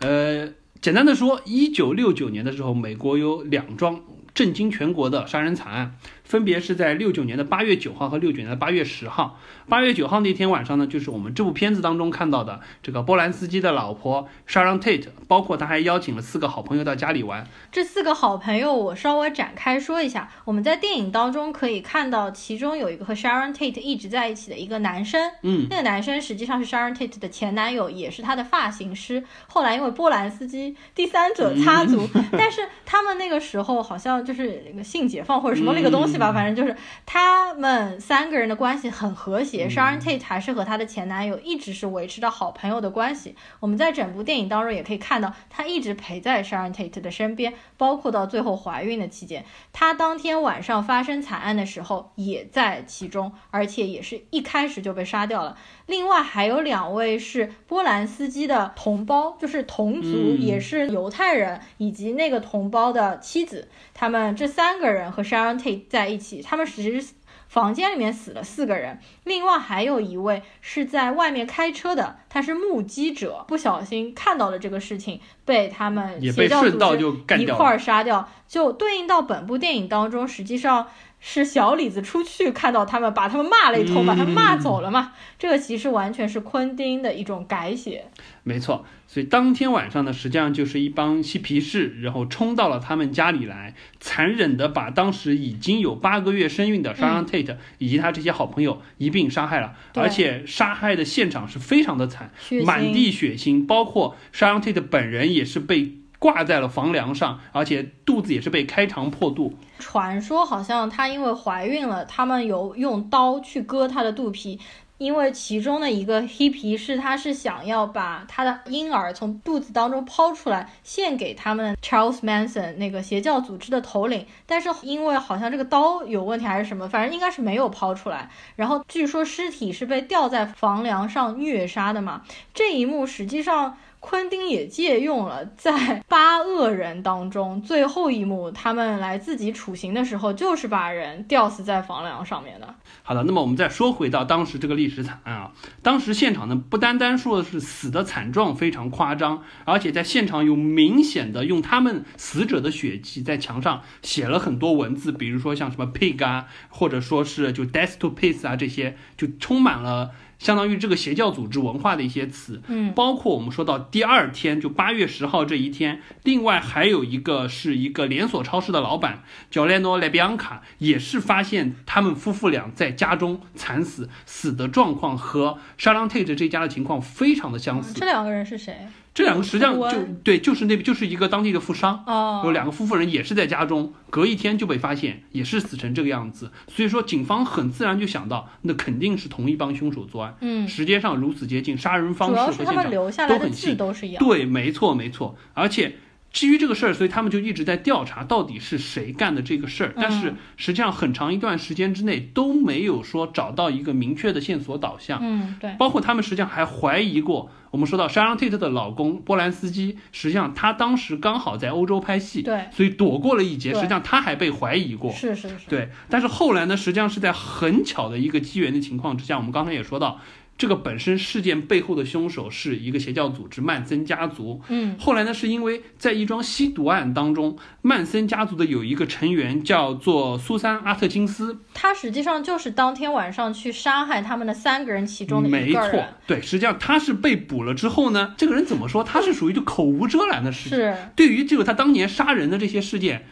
呃。简单的说，一九六九年的时候，美国有两桩震惊全国的杀人惨案。分别是在六九年的八月九号和六九年的八月十号。八月九号那天晚上呢，就是我们这部片子当中看到的这个波兰斯基的老婆 Sharon Tate，包括他还邀请了四个好朋友到家里玩。这四个好朋友，我稍微展开说一下。我们在电影当中可以看到，其中有一个和 Sharon Tate 一直在一起的一个男生。嗯，那个男生实际上是 Sharon Tate 的前男友，也是他的发型师。后来因为波兰斯基第三者插足，但是他们那个时候好像就是那个性解放或者什么那个东西。吧，反正就是他们三个人的关系很和谐。Sharon Tate 还是和她的前男友一直是维持着好朋友的关系。我们在整部电影当中也可以看到，她一直陪在 Sharon Tate 的身边，包括到最后怀孕的期间，她当天晚上发生惨案的时候也在其中，而且也是一开始就被杀掉了。另外还有两位是波兰斯基的同胞，就是同族，也是犹太人，以及那个同胞的妻子。他们这三个人和 Sharon Tate 在一起，他们其实房间里面死了四个人。另外还有一位是在外面开车的，他是目击者，不小心看到了这个事情，被他们邪教组织一块儿杀掉。就对应到本部电影当中，实际上。是小李子出去看到他们，把他们骂了一通，把他们骂走了嘛？这个其实完全是昆汀的一种改写。没错，所以当天晚上呢，实际上就是一帮嬉皮士，然后冲到了他们家里来，残忍的把当时已经有八个月身孕的 Sharon Tate 以及他这些好朋友一并杀害了，而且杀害的现场是非常的惨，满地血腥，包括 Sharon Tate 本人也是被。挂在了房梁上，而且肚子也是被开肠破肚。传说好像她因为怀孕了，他们有用刀去割她的肚皮。因为其中的一个黑皮是，他是想要把他的婴儿从肚子当中抛出来，献给他们 Charles Manson 那个邪教组织的头领，但是因为好像这个刀有问题还是什么，反正应该是没有抛出来。然后据说尸体是被吊在房梁上虐杀的嘛，这一幕实际上。昆汀也借用了在八恶人当中最后一幕，他们来自己处刑的时候，就是把人吊死在房梁上面的。好的，那么我们再说回到当时这个历史惨案啊，当时现场呢不单单说的是死的惨状非常夸张，而且在现场有明显的用他们死者的血迹在墙上写了很多文字，比如说像什么 pig 啊，或者说是就 death to peace 啊这些，就充满了。相当于这个邪教组织文化的一些词，嗯，包括我们说到第二天，就八月十号这一天，另外还有一个是一个连锁超市的老板叫 Leno Lebianca，也是发现他们夫妇俩在家中惨死，死的状况和 Sharon Tate 这家的情况非常的相似。这两个人是谁？这两个实际上就对，就是那就是一个当地的富商，有两个夫妇人也是在家中，隔一天就被发现，也是死成这个样子。所以说，警方很自然就想到，那肯定是同一帮凶手作案。嗯，时间上如此接近，杀人方式和现场都很近，都是一样。对，没错没错，而且。基于这个事儿，所以他们就一直在调查到底是谁干的这个事儿。但是实际上很长一段时间之内都没有说找到一个明确的线索导向。嗯，对。包括他们实际上还怀疑过，我们说到 Sharon Tate 的老公波兰斯基，实际上他当时刚好在欧洲拍戏，对，所以躲过了一劫。实际上他还被怀疑过。是是是。对，但是后来呢，实际上是在很巧的一个机缘的情况之下，我们刚才也说到。这个本身事件背后的凶手是一个邪教组织曼森家族。嗯，后来呢，是因为在一桩吸毒案当中，曼森家族的有一个成员叫做苏珊阿特金斯，他实际上就是当天晚上去杀害他们的三个人其中的一个人。没错，对，实际上他是被捕了之后呢，这个人怎么说？他是属于就口无遮拦的事情。是，对于这个他当年杀人的这些事件，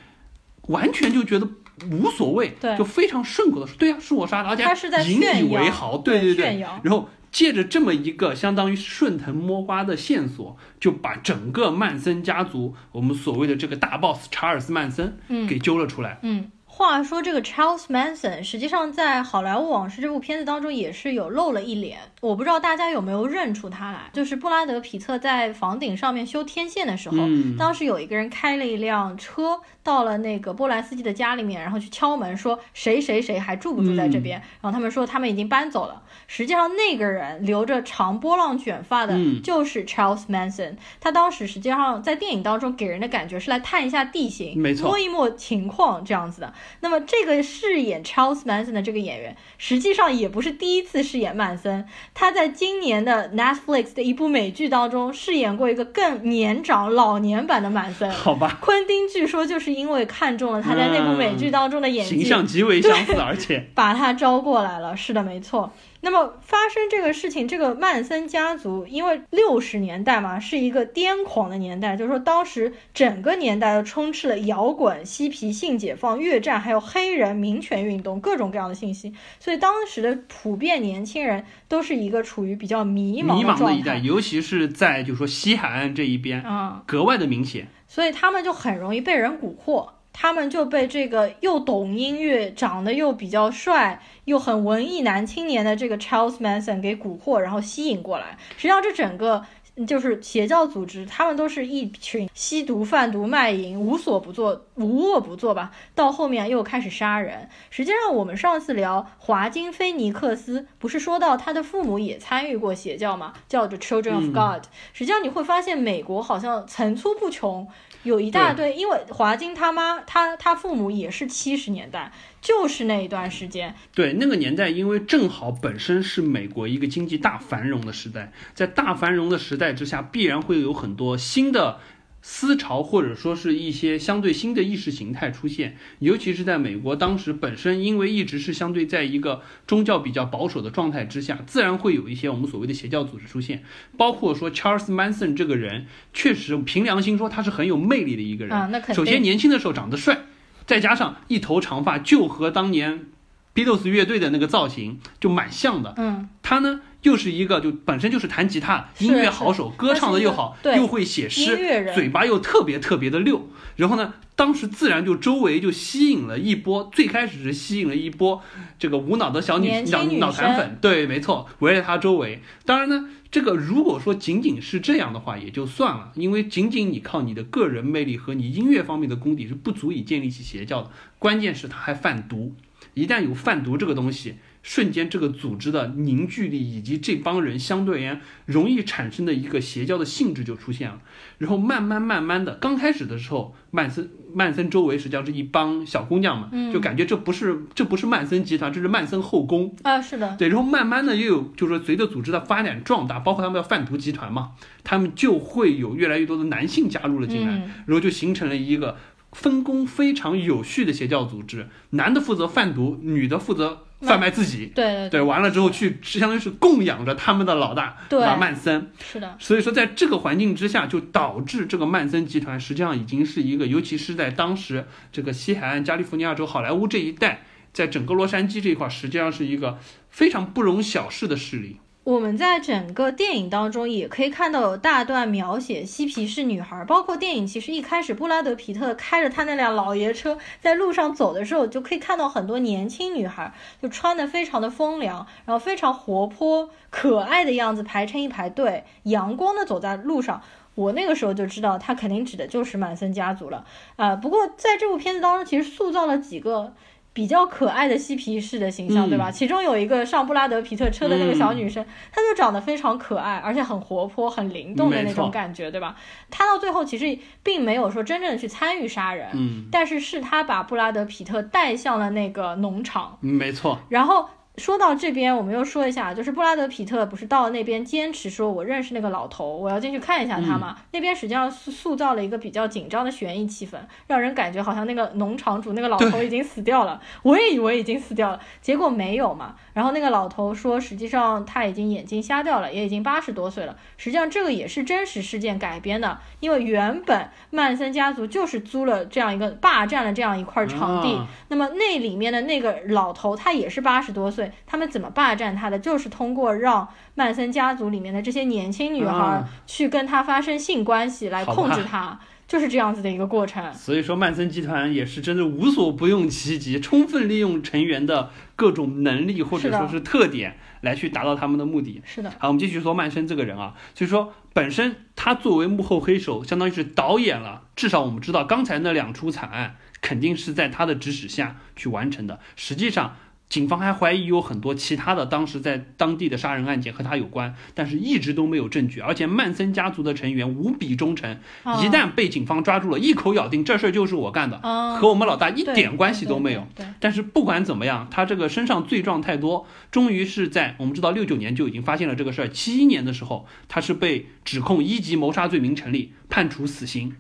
完全就觉得无所谓，对，就非常顺口的说，对呀，是我杀的，而且引以为豪，对对对，然后。借着这么一个相当于顺藤摸瓜的线索，就把整个曼森家族，我们所谓的这个大 boss 查尔斯曼森，嗯，给揪了出来，嗯。话说这个 Charles Manson，实际上在《好莱坞往事》这部片子当中也是有露了一脸，我不知道大家有没有认出他来。就是布拉德皮特在房顶上面修天线的时候，当时有一个人开了一辆车到了那个波兰斯基的家里面，然后去敲门说谁谁谁还住不住在这边？然后他们说他们已经搬走了。实际上那个人留着长波浪卷发的，就是 Charles Manson。他当时实际上在电影当中给人的感觉是来探一下地形，摸一摸情况这样子的。那么，这个饰演 Charles Manson 的这个演员，实际上也不是第一次饰演曼森。他在今年的 Netflix 的一部美剧当中饰演过一个更年长、老年版的满分。好吧，昆汀据说就是因为看中了他在那部美剧当中的演技，形象极为相似，而且把他招过来了。是的，没错。那么发生这个事情，这个曼森家族，因为六十年代嘛，是一个癫狂的年代，就是说当时整个年代都充斥了摇滚、嬉皮、性解放、越战，还有黑人民权运动，各种各样的信息，所以当时的普遍年轻人都是一个处于比较迷茫迷茫的一代，尤其是在就是说西海岸这一边啊，格外的明显，所以他们就很容易被人蛊惑。他们就被这个又懂音乐、长得又比较帅、又很文艺男青年的这个 Charles Manson 给蛊惑，然后吸引过来。实际上，这整个。就是邪教组织，他们都是一群吸毒、贩毒、卖淫，无所不做，无恶不作吧。到后面又开始杀人。实际上，我们上次聊华金菲尼克斯，不是说到他的父母也参与过邪教吗？叫做 Children of God。实际上，你会发现美国好像层出不穷，有一大堆。因为华金他妈，他他父母也是七十年代。就是那一段时间，对那个年代，因为正好本身是美国一个经济大繁荣的时代，在大繁荣的时代之下，必然会有很多新的思潮，或者说是一些相对新的意识形态出现。尤其是在美国当时本身，因为一直是相对在一个宗教比较保守的状态之下，自然会有一些我们所谓的邪教组织出现。包括说 Charles Manson 这个人，确实凭良心说他是很有魅力的一个人。啊，那肯定。首先年轻的时候长得帅。再加上一头长发，就和当年 Beatles 乐队的那个造型就蛮像的。嗯，他呢又是一个就本身就是弹吉他、音乐好手，歌唱的又好，又会写诗嘴巴又特别特别的溜。然后呢，当时自然就周围就吸引了一波，最开始是吸引了一波这个无脑的小女脑年轻女生脑残粉，对，没错，围在他周围。当然呢，这个如果说仅仅是这样的话也就算了，因为仅仅你靠你的个人魅力和你音乐方面的功底是不足以建立起邪教的。关键是他还贩毒，一旦有贩毒这个东西，瞬间这个组织的凝聚力以及这帮人相对而言容易产生的一个邪教的性质就出现了。然后慢慢慢慢的，刚开始的时候，曼森曼森周围实际上是一帮小姑娘嘛，嗯就感觉这不是这不是曼森集团，这是曼森后宫。啊，是的，对，然后慢慢的又有，就是说随着组织的发展壮大，包括他们的贩毒集团嘛，他们就会有越来越多的男性加入了进来，嗯然后就形成了一个分工非常有序的邪教组织，男的负责贩毒，女的负责贩卖自己。对对对，完了之后去相当于是供养着他们的老大，对吧？曼森。是的，所以说，在这个环境之下，就导致这个曼森集团实际上已经是一个，尤其是在当时这个西海岸加利福尼亚州好莱坞这一带，在整个洛杉矶这一块，实际上是一个非常不容小视的势力。我们在整个电影当中也可以看到有大段描写嬉皮士女孩，包括电影其实一开始布拉德皮特开着他那辆老爷车在路上走的时候，就可以看到很多年轻女孩就穿的非常的风凉，然后非常活泼可爱的样子排成一排队，阳光的走在路上。我那个时候就知道，他肯定指的就是曼森家族了啊、不过在这部片子当中，其实塑造了几个比较可爱的嬉皮士的形象，嗯对吧？其中有一个上布拉德皮特车的那个小女生，她就长得非常可爱，而且很活泼、很灵动的那种感觉，对吧？她到最后其实并没有说真正的去参与杀人，嗯，但是是她把布拉德皮特带向了那个农场，没错，然后。说到这边，我们又说一下，就是布拉德皮特不是到了那边坚持说，我认识那个老头，我要进去看一下他嘛。那边实际上塑塑造了一个比较紧张的悬疑气氛，让人感觉好像那个农场主那个老头已经死掉了。我也以为已经死掉了，结果没有嘛。然后那个老头说，实际上他已经眼睛瞎掉了，也已经八十多岁了。实际上这个也是真实事件改编的，因为原本曼森家族就是租了这样一个霸占了这样一块场地，啊那么那里面的那个老头，他也是八十多岁，他们怎么霸占他的？就是通过让曼森家族里面的这些年轻女孩啊去跟他发生性关系来控制他，就是这样子的一个过程。所以说曼森集团也是真的无所不用其极，充分利用成员的各种能力或者说是特点来去达到他们的目的。是的，好，我们继续说曼森这个人啊，所以说本身他作为幕后黑手，相当于是导演了，至少我们知道刚才那两出惨案肯定是在他的指使下去完成的。实际上，警方还怀疑有很多其他的当时在当地的杀人案件和他有关，但是一直都没有证据。而且曼森家族的成员无比忠诚，啊一旦被警方抓住了，一口咬定这事儿就是我干的，啊和我们老大一点关系都没有。。但是不管怎么样，他这个身上罪状太多，终于是在我们知道六九年就已经发现了这个事儿，七一年的时候他是被指控一级谋杀罪名成立，判处死刑。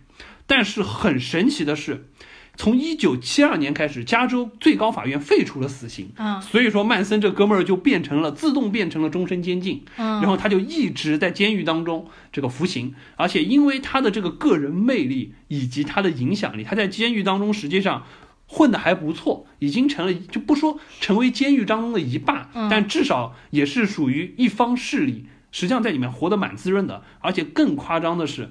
但是很神奇的是，从一九七二年开始，加州最高法院废除了死刑，嗯所以说曼森这哥们儿就变成了自动变成了终身监禁。嗯，然后他就一直在监狱当中这个服刑，而且因为他的这个个人魅力以及他的影响力，他在监狱当中实际上混得还不错，已经成了就不说成为监狱当中的一霸，嗯但至少也是属于一方势力，实际上在里面活得蛮滋润的。而且更夸张的是，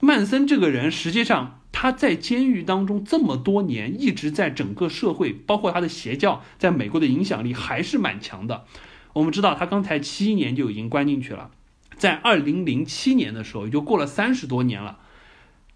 曼森这个人实际上他在监狱当中这么多年，一直在整个社会，包括他的邪教在美国的影响力还是蛮强的。我们知道他刚才七一年就已经关进去了，在二零零七年的时候，也就过了三十多年了。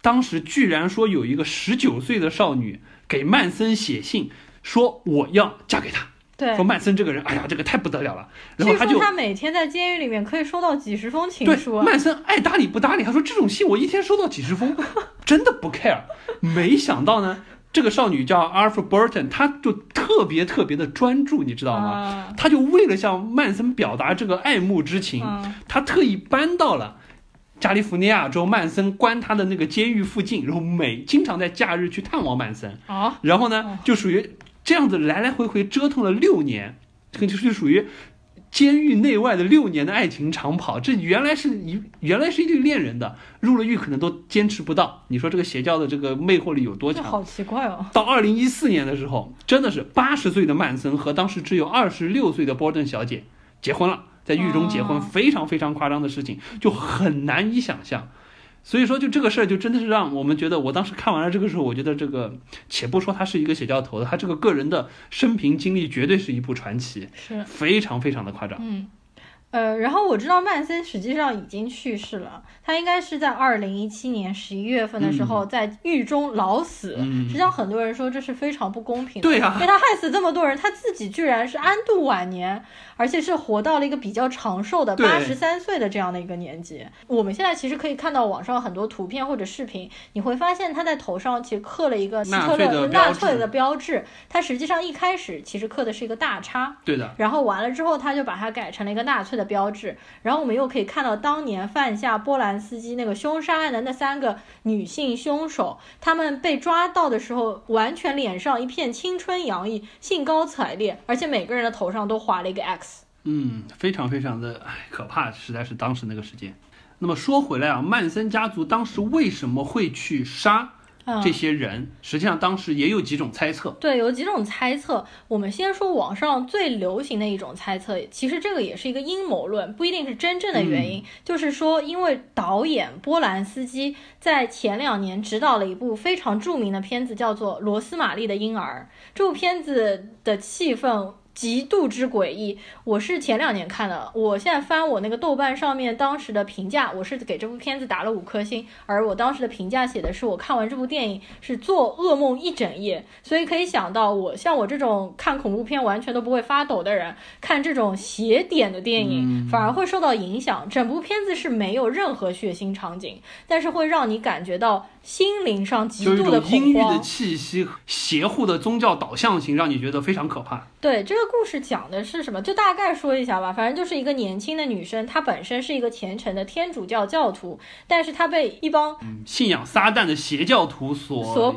当时居然说有一个十九岁的少女给曼森写信，说我要嫁给他，对说，曼森这个人，哎呀，这个太不得了了。然后他就他每天在监狱里面可以收到几十封情书啊。曼森爱搭理不搭理，他说这种信我一天收到几十封，真的不 care。没想到呢，这个少女叫 Alpha Burton，她就特别特别的专注，你知道吗？啊她就为了向曼森表达这个爱慕之情，嗯她特意搬到了加利福尼亚州曼森关他的那个监狱附近，然后每经常在假日去探望曼森，啊，然后呢，就属于这样子来来回回折腾了六年，这个就是属于监狱内外的六年的爱情长跑。这原来是一原来是一对恋人的，入了狱可能都坚持不到。你说这个邪教的这个魅惑力有多强？好奇怪哦。到二零一四年的时候，真的是八十岁的曼森和当时只有二十六岁的波顿小姐结婚了，在狱中结婚，哦非常非常夸张的事情，就很难以想象。所以说，就这个事儿，就真的是让我们觉得，我当时看完了这个时候，我觉得这个，且不说他是一个邪教头的，他这个个人的生平经历绝对是一部传奇，是，非常非常的夸张。嗯。呃，然后我知道曼森实际上已经去世了，他应该是在二零一七年十一月份的时候在狱中老死。嗯实际上很多人说这是非常不公平的，对啊被他害死这么多人，他自己居然是安度晚年，而且是活到了一个比较长寿的对八十三岁的这样的一个年纪。我们现在其实可以看到网上很多图片或者视频，你会发现他在头上其实刻了一个希特勒纳粹的标志纳粹的标志，他实际上一开始其实刻的是一个大叉。对的，然后完了之后，他就把它改成了一个纳粹的标志。然后我们又可以看到当年犯下波兰斯基那个凶杀案的那三个女性凶手，他们被抓到的时候，完全脸上一片青春洋溢，兴高采烈，而且每个人的头上都划了一个 X。嗯，非常非常的唉可怕，实在是当时那个时间。那么说回来啊，曼森家族当时为什么会去杀嗯，这些人？实际上当时也有几种猜测。对，有几种猜测。我们先说网上最流行的一种猜测，其实这个也是一个阴谋论，不一定是真正的原因。就是说，因为导演波兰斯基在前两年执导了一部非常著名的片子，叫做《罗斯玛丽的婴儿》。这部片子的气氛。极度之诡异，我是前两年看的，我现在翻我那个豆瓣上面当时的评价，我是给这部片子打了五颗星，而我当时的评价写的是我看完这部电影是做噩梦一整夜，所以可以想到我像我这种看恐怖片完全都不会发抖的人，看这种邪点的电影反而会受到影响。整部片子是没有任何血腥场景，但是会让你感觉到心灵上极度的种阴郁的。气息，邪乎的宗教导向性，让你觉得非常可怕。对这个故事讲的是什么？就大概说一下吧。反正就是一个年轻的女生，她本身是一个虔诚的天主教教徒，但是她被一帮嗯，信仰撒旦的邪教徒所所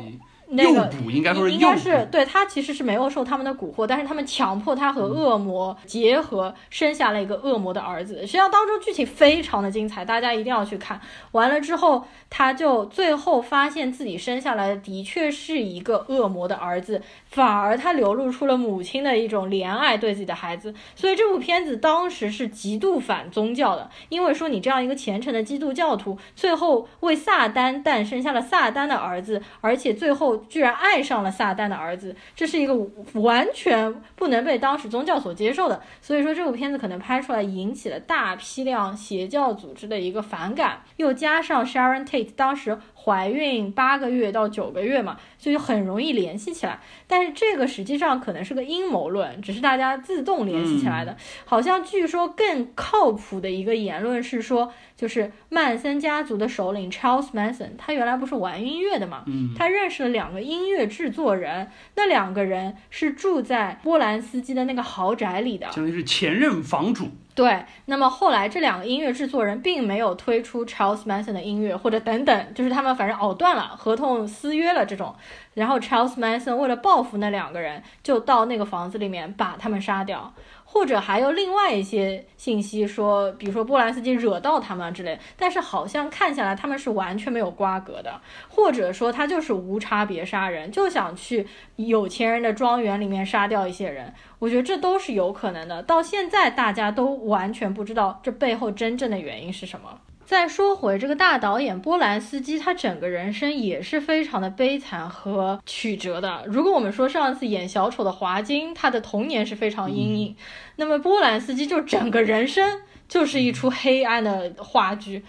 那诱个捕，应该说是应诱捕。该是对他其实是没有受他们的蛊惑，但是他们强迫他和恶魔结合，生下了一个恶魔的儿子。实际上当中剧情非常的精彩，大家一定要去看。完了之后，他就最后发现自己生下来的的确是一个恶魔的儿子，反而他流露出了母亲的一种怜爱对自己的孩子。所以这部片子当时是极度反宗教的，因为说你这样一个虔诚的基督教徒，最后为撒旦诞生下了撒旦的儿子，而且最后居然爱上了撒旦的儿子，这是一个完全不能被当时宗教所接受的。所以说这部片子可能拍出来引起了大批量邪教组织的一个反感，又加上 Sharon Tate 当时怀孕八个月到九个月嘛，所以很容易联系起来。但是这个实际上可能是个阴谋论，只是大家自动联系起来的。好像据说更靠谱的一个言论是说，就是曼森家族的首领 Charles Manson，他原来不是玩音乐的嘛，嗯，他认识了两个音乐制作人，那两个人是住在波兰斯基的那个豪宅里的。相当于是前任房主。对，那么后来这两个音乐制作人并没有推出 Charles Manson 的音乐，或者等等，就是他们反正藕断了，合同私约了这种。然后 Charles Manson 为了报复那两个人，就到那个房子里面把他们杀掉。或者还有另外一些信息说，比如说波兰斯基惹到他们之类，但是好像看下来他们是完全没有瓜葛的，或者说他就是无差别杀人，就想去有钱人的庄园里面杀掉一些人。我觉得这都是有可能的。到现在大家都完全不知道这背后真正的原因是什么。再说回这个大导演波兰斯基，他整个人生也是非常的悲惨和曲折的。如果我们说上次演小丑的华金，他的童年是非常阴影，那么波兰斯基就整个人生就是一出黑暗的话剧。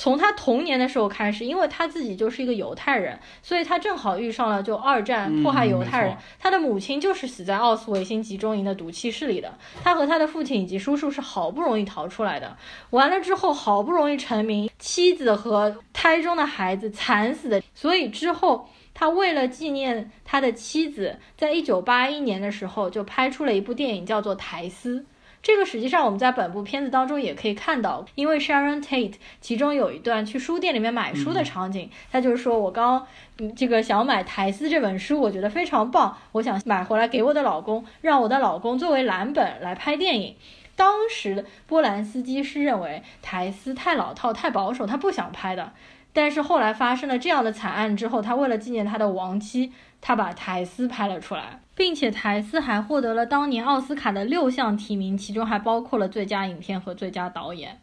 从他童年的时候开始，因为他自己就是一个犹太人，所以他正好遇上了就二战嗯迫害犹太人。他的母亲就是死在奥斯维辛集中营的毒气室里的，他和他的父亲以及叔叔是好不容易逃出来的。完了之后，好不容易成名，妻子和胎中的孩子惨死的，所以之后。他为了纪念他的妻子，在一九八一年的时候就拍出了一部电影，叫做《苔丝》。这个实际上我们在本部片子当中也可以看到，因为 Sharon Tate 其中有一段去书店里面买书的场景，他就是说我刚嗯这个想买《苔丝》这本书，我觉得非常棒，我想买回来给我的老公，让我的老公作为蓝本来拍电影。当时波兰斯基是认为苔丝太老套、太保守，他不想拍的。但是后来发生了这样的惨案之后，他为了纪念他的亡妻，他把苔丝拍了出来，并且台斯还获得了当年奥斯卡的六项提名，其中还包括了最佳影片和最佳导演。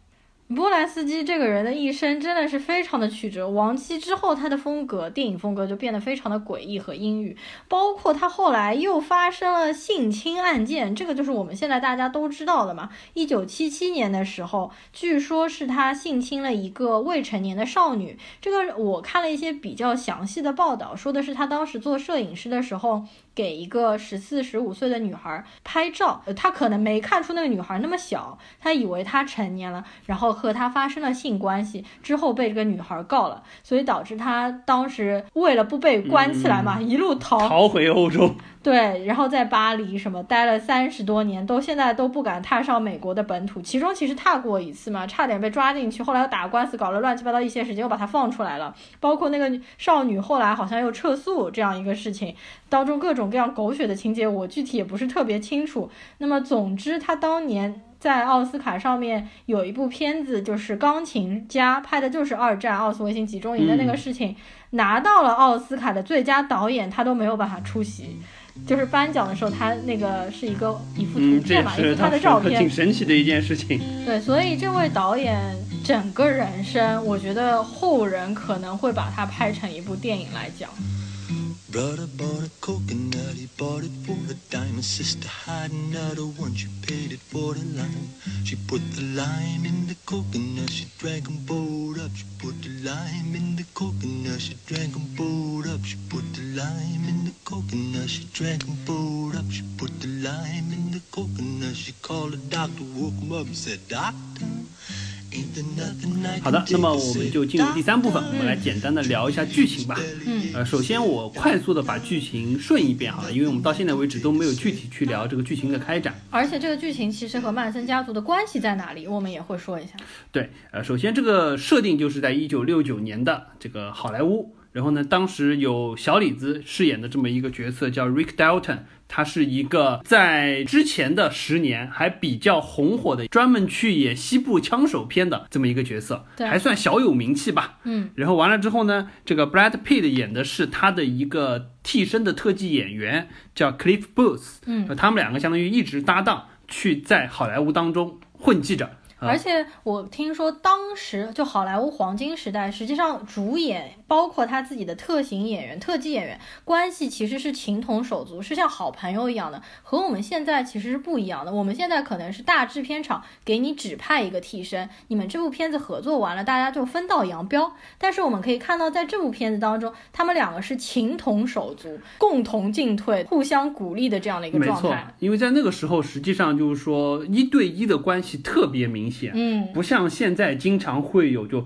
波兰斯基这个人的一生真的是非常的曲折。亡妻之后，他的风格，电影风格就变得非常的诡异和阴郁。包括他后来又发生了性侵案件，这个就是我们现在大家都知道的嘛。一九七七年的时候，据说是他性侵了一个未成年的少女。这个我看了一些比较详细的报道，说的是他当时做摄影师的时候。给一个十四十五岁的女孩拍照，呃，他可能没看出那个女孩那么小，他以为她成年了，然后和她发生了性关系，之后被这个女孩告了，所以导致他当时为了不被关起来嘛，一路逃逃回欧洲。对，然后在巴黎什么待了三十多年，都现在都不敢踏上美国的本土。其中其实踏过一次嘛，差点被抓进去，后来又打官司，搞了乱七八糟一些事情，又把他放出来了。包括那个少女后来好像又撤诉这样一个事情，当中各种各样狗血的情节，我具体也不是特别清楚。那么总之，他当年在奥斯卡上面有一部片子，就是《钢琴家》，拍的就是二战奥斯维辛集中营的那个事情，拿到了奥斯卡的最佳导演，他都没有办法出席。就是颁奖的时候，他那个是一个一幅图片嘛，一幅他的照片，挺神奇的一件事情。对，所以这位导演整个人生，我觉得后人可能会把他拍成一部电影来讲。Brother bought a coconut, he bought it for a dime. Sister had another one, she paid it for the lime. She put the lime in the coconut, she drank them both up. She put the lime in the coconut, she drank them both up. She put the lime in the coconut, she drank them both up. She put the lime in the coconut, she called the doctor, woke him up and said, Doctor. 好的，那么我们就进入第三部分，我们来简单的聊一下剧情吧。嗯，呃，首先我快速的把剧情顺一遍好了，因为我们到现在为止都没有具体去聊这个剧情的开展。而且这个剧情其实和曼森家族的关系在哪里，我们也会说一下。对，呃，首先这个设定就是在一九六九年的这个好莱坞，然后呢，当时有小李子饰演的这么一个角色叫 Rick Dalton。他是一个在之前的十年还比较红火的，专门去演西部枪手片的这么一个角色，还算小有名气吧。嗯，然后完了之后呢，这个 Brad Pitt 演的是他的一个替身的特技演员，叫 Cliff Booth。嗯，他们两个相当于一直搭档，去在好莱坞当中混迹着。而且我听说，当时就好莱坞黄金时代，实际上主演包括他自己的特型演员、特技演员关系其实是情同手足，是像好朋友一样的，和我们现在其实是不一样的。我们现在可能是大制片厂给你指派一个替身，你们这部片子合作完了，大家就分道扬镳。但是我们可以看到，在这部片子当中，他们两个是情同手足，共同进退，互相鼓励的这样的一个状态。没错，因为在那个时候，实际上就是说一对一的关系特别明。明显，嗯，不像现在经常会有就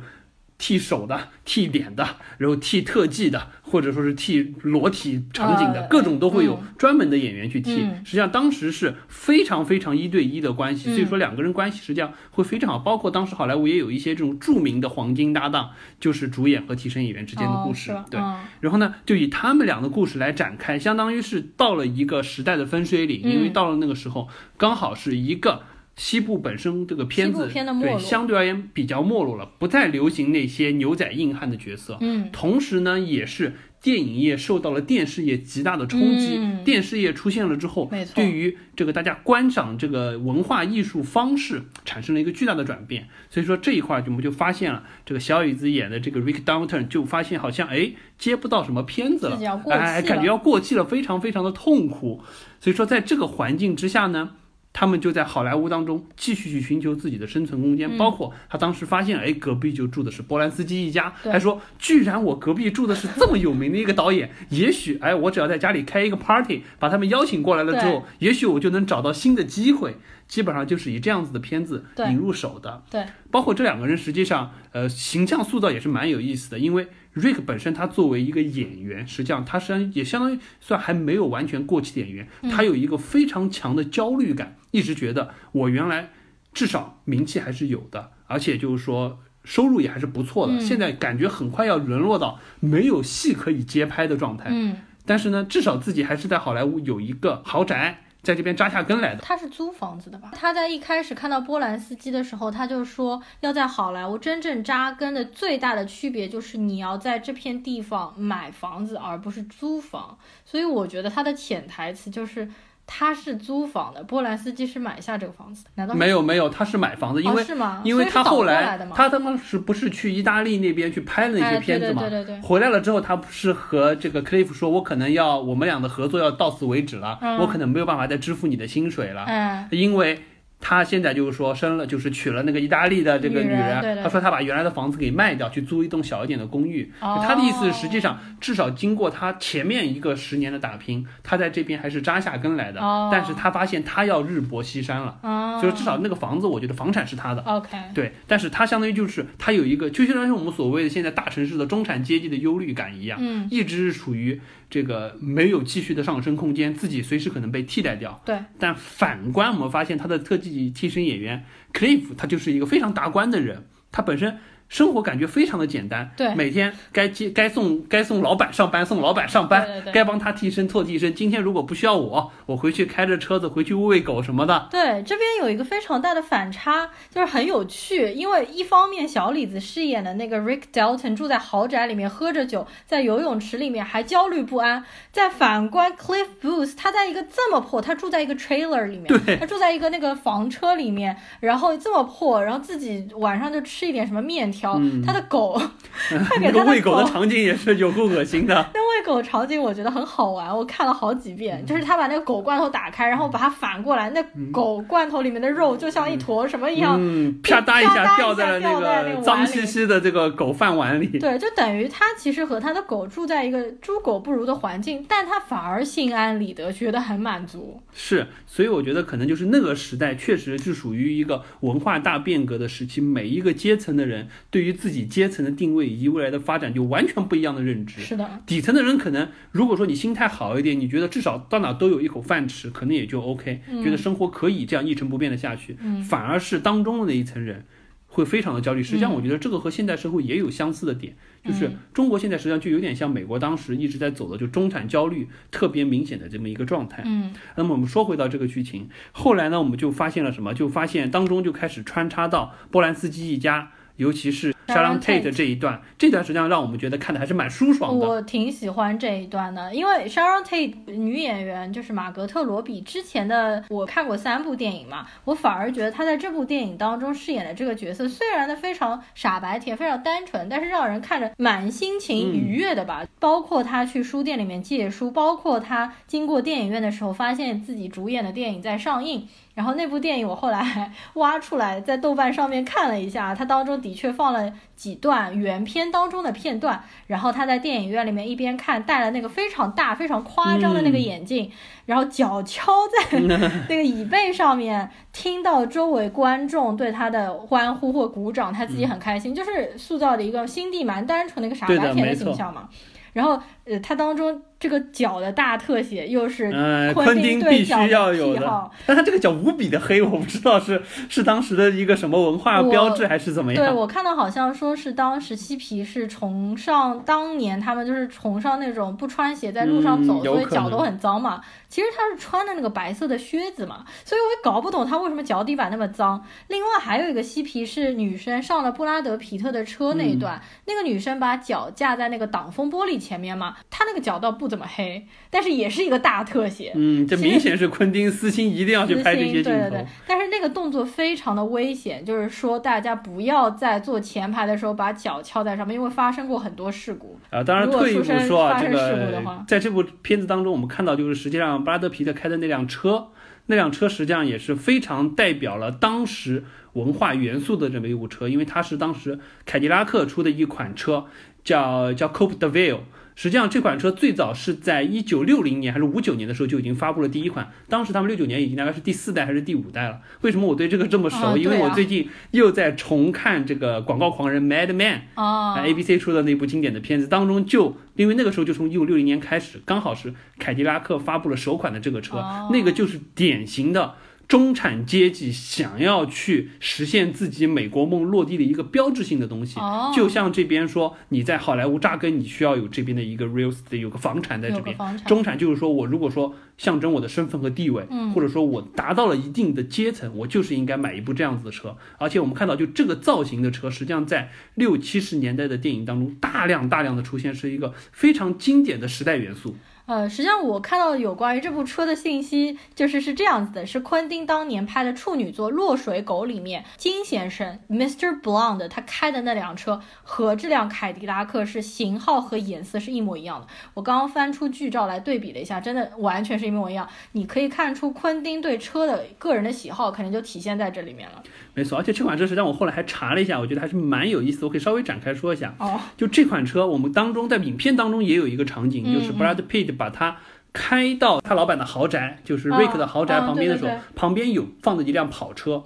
剃手的、剃脸的，然后剃特技的，或者说是剃裸体场景的，各种都会有专门的演员去替。实际上当时是非常非常一对一的关系，所以说两个人关系实际上会非常好。包括当时好莱坞也有一些这种著名的黄金搭档，就是主演和替身演员之间的故事。对，然后呢，就以他们俩的故事来展开，相当于是到了一个时代的分水岭，因为到了那个时候，刚好是一个。西部本身这个片子对相对而言比较没落了，不再流行那些牛仔硬汉的角色。嗯，同时呢，也是电影业受到了电视业极大的冲击。电视业出现了之后，对于这个大家观赏这个文化艺术方式产生了一个巨大的转变。所以说这一块我们就发现了，这个小椅子演的这个 Rick Downton 就发现好像哎接不到什么片子了，哎感觉要过气了，非常非常的痛苦。所以说在这个环境之下呢。他们就在好莱坞当中继续去寻求自己的生存空间，包括他当时发现，哎，隔壁就住的是波兰斯基一家，还说，居然我隔壁住的是这么有名的一个导演，也许，哎，我只要在家里开一个 party，把他们邀请过来了之后，也许我就能找到新的机会。基本上就是以这样子的片子引入手的，对，包括这两个人实际上，呃，形象塑造也是蛮有意思的，因为 Rick 本身他作为一个演员，实际上他实际上也相当于算还没有完全过气的演员，他有一个非常强的焦虑感，一直觉得我原来至少名气还是有的，而且就是说收入也还是不错的，现在感觉很快要沦落到没有戏可以接拍的状态，嗯，但是呢，至少自己还是在好莱坞有一个豪宅。在这边扎下根来的。他是租房子的吧？他在一开始看到波兰斯基的时候，他就说要在好莱坞真正扎根的最大的区别就是你要在这片地方买房子，而不是租房。所以我觉得他的潜台词就是。他是租房的，波兰斯基是买下这个房子的，难道没有没有？他是买房子，因为、哦、是吗？因为他后来他他当时不是去意大利那边去拍了那些片子嘛？哎、对对对对回来了之后，他不是和这个 Cliff 说，我可能要我们俩的合作要到此为止了，嗯、我可能没有办法再支付你的薪水了，嗯，因为。他现在就是说生了，就是娶了那个意大利的这个女人。对对他说他把原来的房子给卖掉，去租一栋小一点的公寓。哦、他的意思实际上，至少经过他前面一个十年的打拼，他在这边还是扎下根来的。哦、但是他发现他要日薄西山了，哦、就是至少那个房子，我觉得房产是他的。OK，对，但是他相当于就是他有一个，就相当于我们所谓的现在大城市的中产阶级的忧虑感一样，嗯，一直是处于这个没有继续的上升空间，自己随时可能被替代掉。对，但反观我们发现他的特技替身演员。Cliff 他就是一个非常达观的人，他本身生活感觉非常的简单，对，每天该接该送该送老板上班，送老板上班，对对对该帮他替身做替身。今天如果不需要我，我回去开着车子回去喂喂狗什么的。对，这边有一个非常大的反差，就是很有趣，因为一方面小李子饰演的那个 Rick Dalton 住在豪宅里面喝着酒，在游泳池里面还焦虑不安，再反观 Cliff Booth，他在一个这么破，他住在一个 trailer 里面，对，他住在一个那个房车里面，然后这么破，然后自己晚上就吃一点什么面条。嗯、他的狗，他给那个喂狗的场景也是有够恶心的。那喂狗场景我觉得很好玩，我看了好几遍。就是他把那个狗罐头打开，然后把它反过来，那狗罐头里面的肉就像一坨什么一样，嗯，啪嗒一下掉在了那个脏兮兮的这个狗饭碗里。对，就等于他其实和他的狗住在一个猪狗不如的环境，但他反而心安理得，觉得很满足。是，所以我觉得可能就是那个时代确实是属于一个文化大变革的时期，每一个阶层的人对于自己阶层的定位以及未来的发展就完全不一样的认知。是的，底层的人可能如果说你心态好一点，你觉得至少到哪都有一口饭吃，可能也就 OK，、嗯、觉得生活可以这样一成不变的下去。嗯、反而是当中的那一层人。会非常的焦虑，实际上嗯我觉得这个和现代社会也有相似的点，就是嗯中国现在实际上就有点像美国当时一直在走的，就中产焦虑特别明显的这么一个状态。嗯，那么我们说回到这个剧情，后来呢，我们就发现了什么？就发现当中就开始穿插到波兰斯基一家。尤其是 Sharon Tate 这一段，这段实际上让我们觉得看的还是蛮舒爽的。我挺喜欢这一段的，因为 Sharon Tate 女演员就是马格特罗比之前的我看过三部电影嘛，我反而觉得她在这部电影当中饰演的这个角色，虽然呢非常傻白甜、非常单纯，但是让人看着蛮心情愉悦的吧。嗯、包括她去书店里面借书，包括她经过电影院的时候，发现自己主演的电影在上映。然后那部电影我后来还 挖出来，在豆瓣上面看了一下，它当中的确放了几段原片当中的片段。然后他在电影院里面一边看，戴了那个非常大、非常夸张的那个眼镜，嗯、然后脚敲在那个椅背上面，听到周围观众对他的欢呼或鼓掌，他自己很开心，嗯、就是塑造的一个心地蛮单纯的一个傻白甜的形象嘛。然后，呃，他当中这个脚的大特写又是昆汀必须要有的，但他这个脚无比的黑，我不知道是是当时的一个什么文化标志还是怎么样。对我看到好像说是当时嬉皮是崇尚当年他们就是崇尚那种不穿鞋在路上走，嗯、所以脚都很脏嘛。其实他是穿的那个白色的靴子嘛，所以我也搞不懂他为什么脚底板那么脏。另外还有一个嬉皮是女生上了布拉德皮特的车那一段，嗯、那个女生把脚架在那个挡风玻璃前面嘛，她那个脚倒不怎么黑，但是也是一个大特写。嗯，这明显是昆汀私心，一定要去拍这些镜头。对对对，但是那个动作非常的危险，就是说大家不要在坐前排的时候把脚翘在上面，因为发生过很多事故。啊，当然退一步说啊，这个在这部片子当中，我们看到就是实际上布拉德皮特开的那辆车，那辆车实际上也是非常代表了当时文化元素的这么一部车，因为它是当时凯迪拉克出的一款车，叫叫 Coupe de Ville。实际上这款车最早是在一九六零年还是五九年的时候就已经发布了第一款，当时他们六九年已经大概是第四代还是第五代了。为什么我对这个这么熟？啊、因为我最近又在重看这个广告狂人 Mad Man 啊，ABC 出的那部经典的片子当中就，因为那个时候就从一九六零年开始，刚好是凯迪拉克发布了首款的这个车，啊、那个就是典型的。中产阶级想要去实现自己美国梦落地的一个标志性的东西。哦就像这边说，你在好莱坞扎根，你需要有这边的一个 real estate，有个房产在这边。房产，中产就是说我如果说象征我的身份和地位，嗯或者说我达到了一定的阶层，我就是应该买一部这样子的车。而且我们看到，就这个造型的车，实际上在六七十年代的电影当中大量大量的出现，是一个非常经典的时代元素。呃，实际上我看到有关于这部车的信息，就是是这样子的：是昆汀当年拍的处女作《落水狗》里面，金先生 Mr. Blonde 他开的那辆车和这辆凯迪拉克是型号和颜色是一模一样的。我刚刚翻出剧照来对比了一下，真的完全是一模一样。你可以看出昆汀对车的个人的喜好，可能就体现在这里面了。没错，而且这款车实际上我后来还查了一下，我觉得还是蛮有意思的，我可以稍微展开说一下。哦，就这款车，我们当中在影片当中也有一个场景，嗯就是 Brad Pitt 把它开到他老板的豪宅，就是哦 Rick 的豪宅哦旁边的时候，旁边有放的一辆跑车。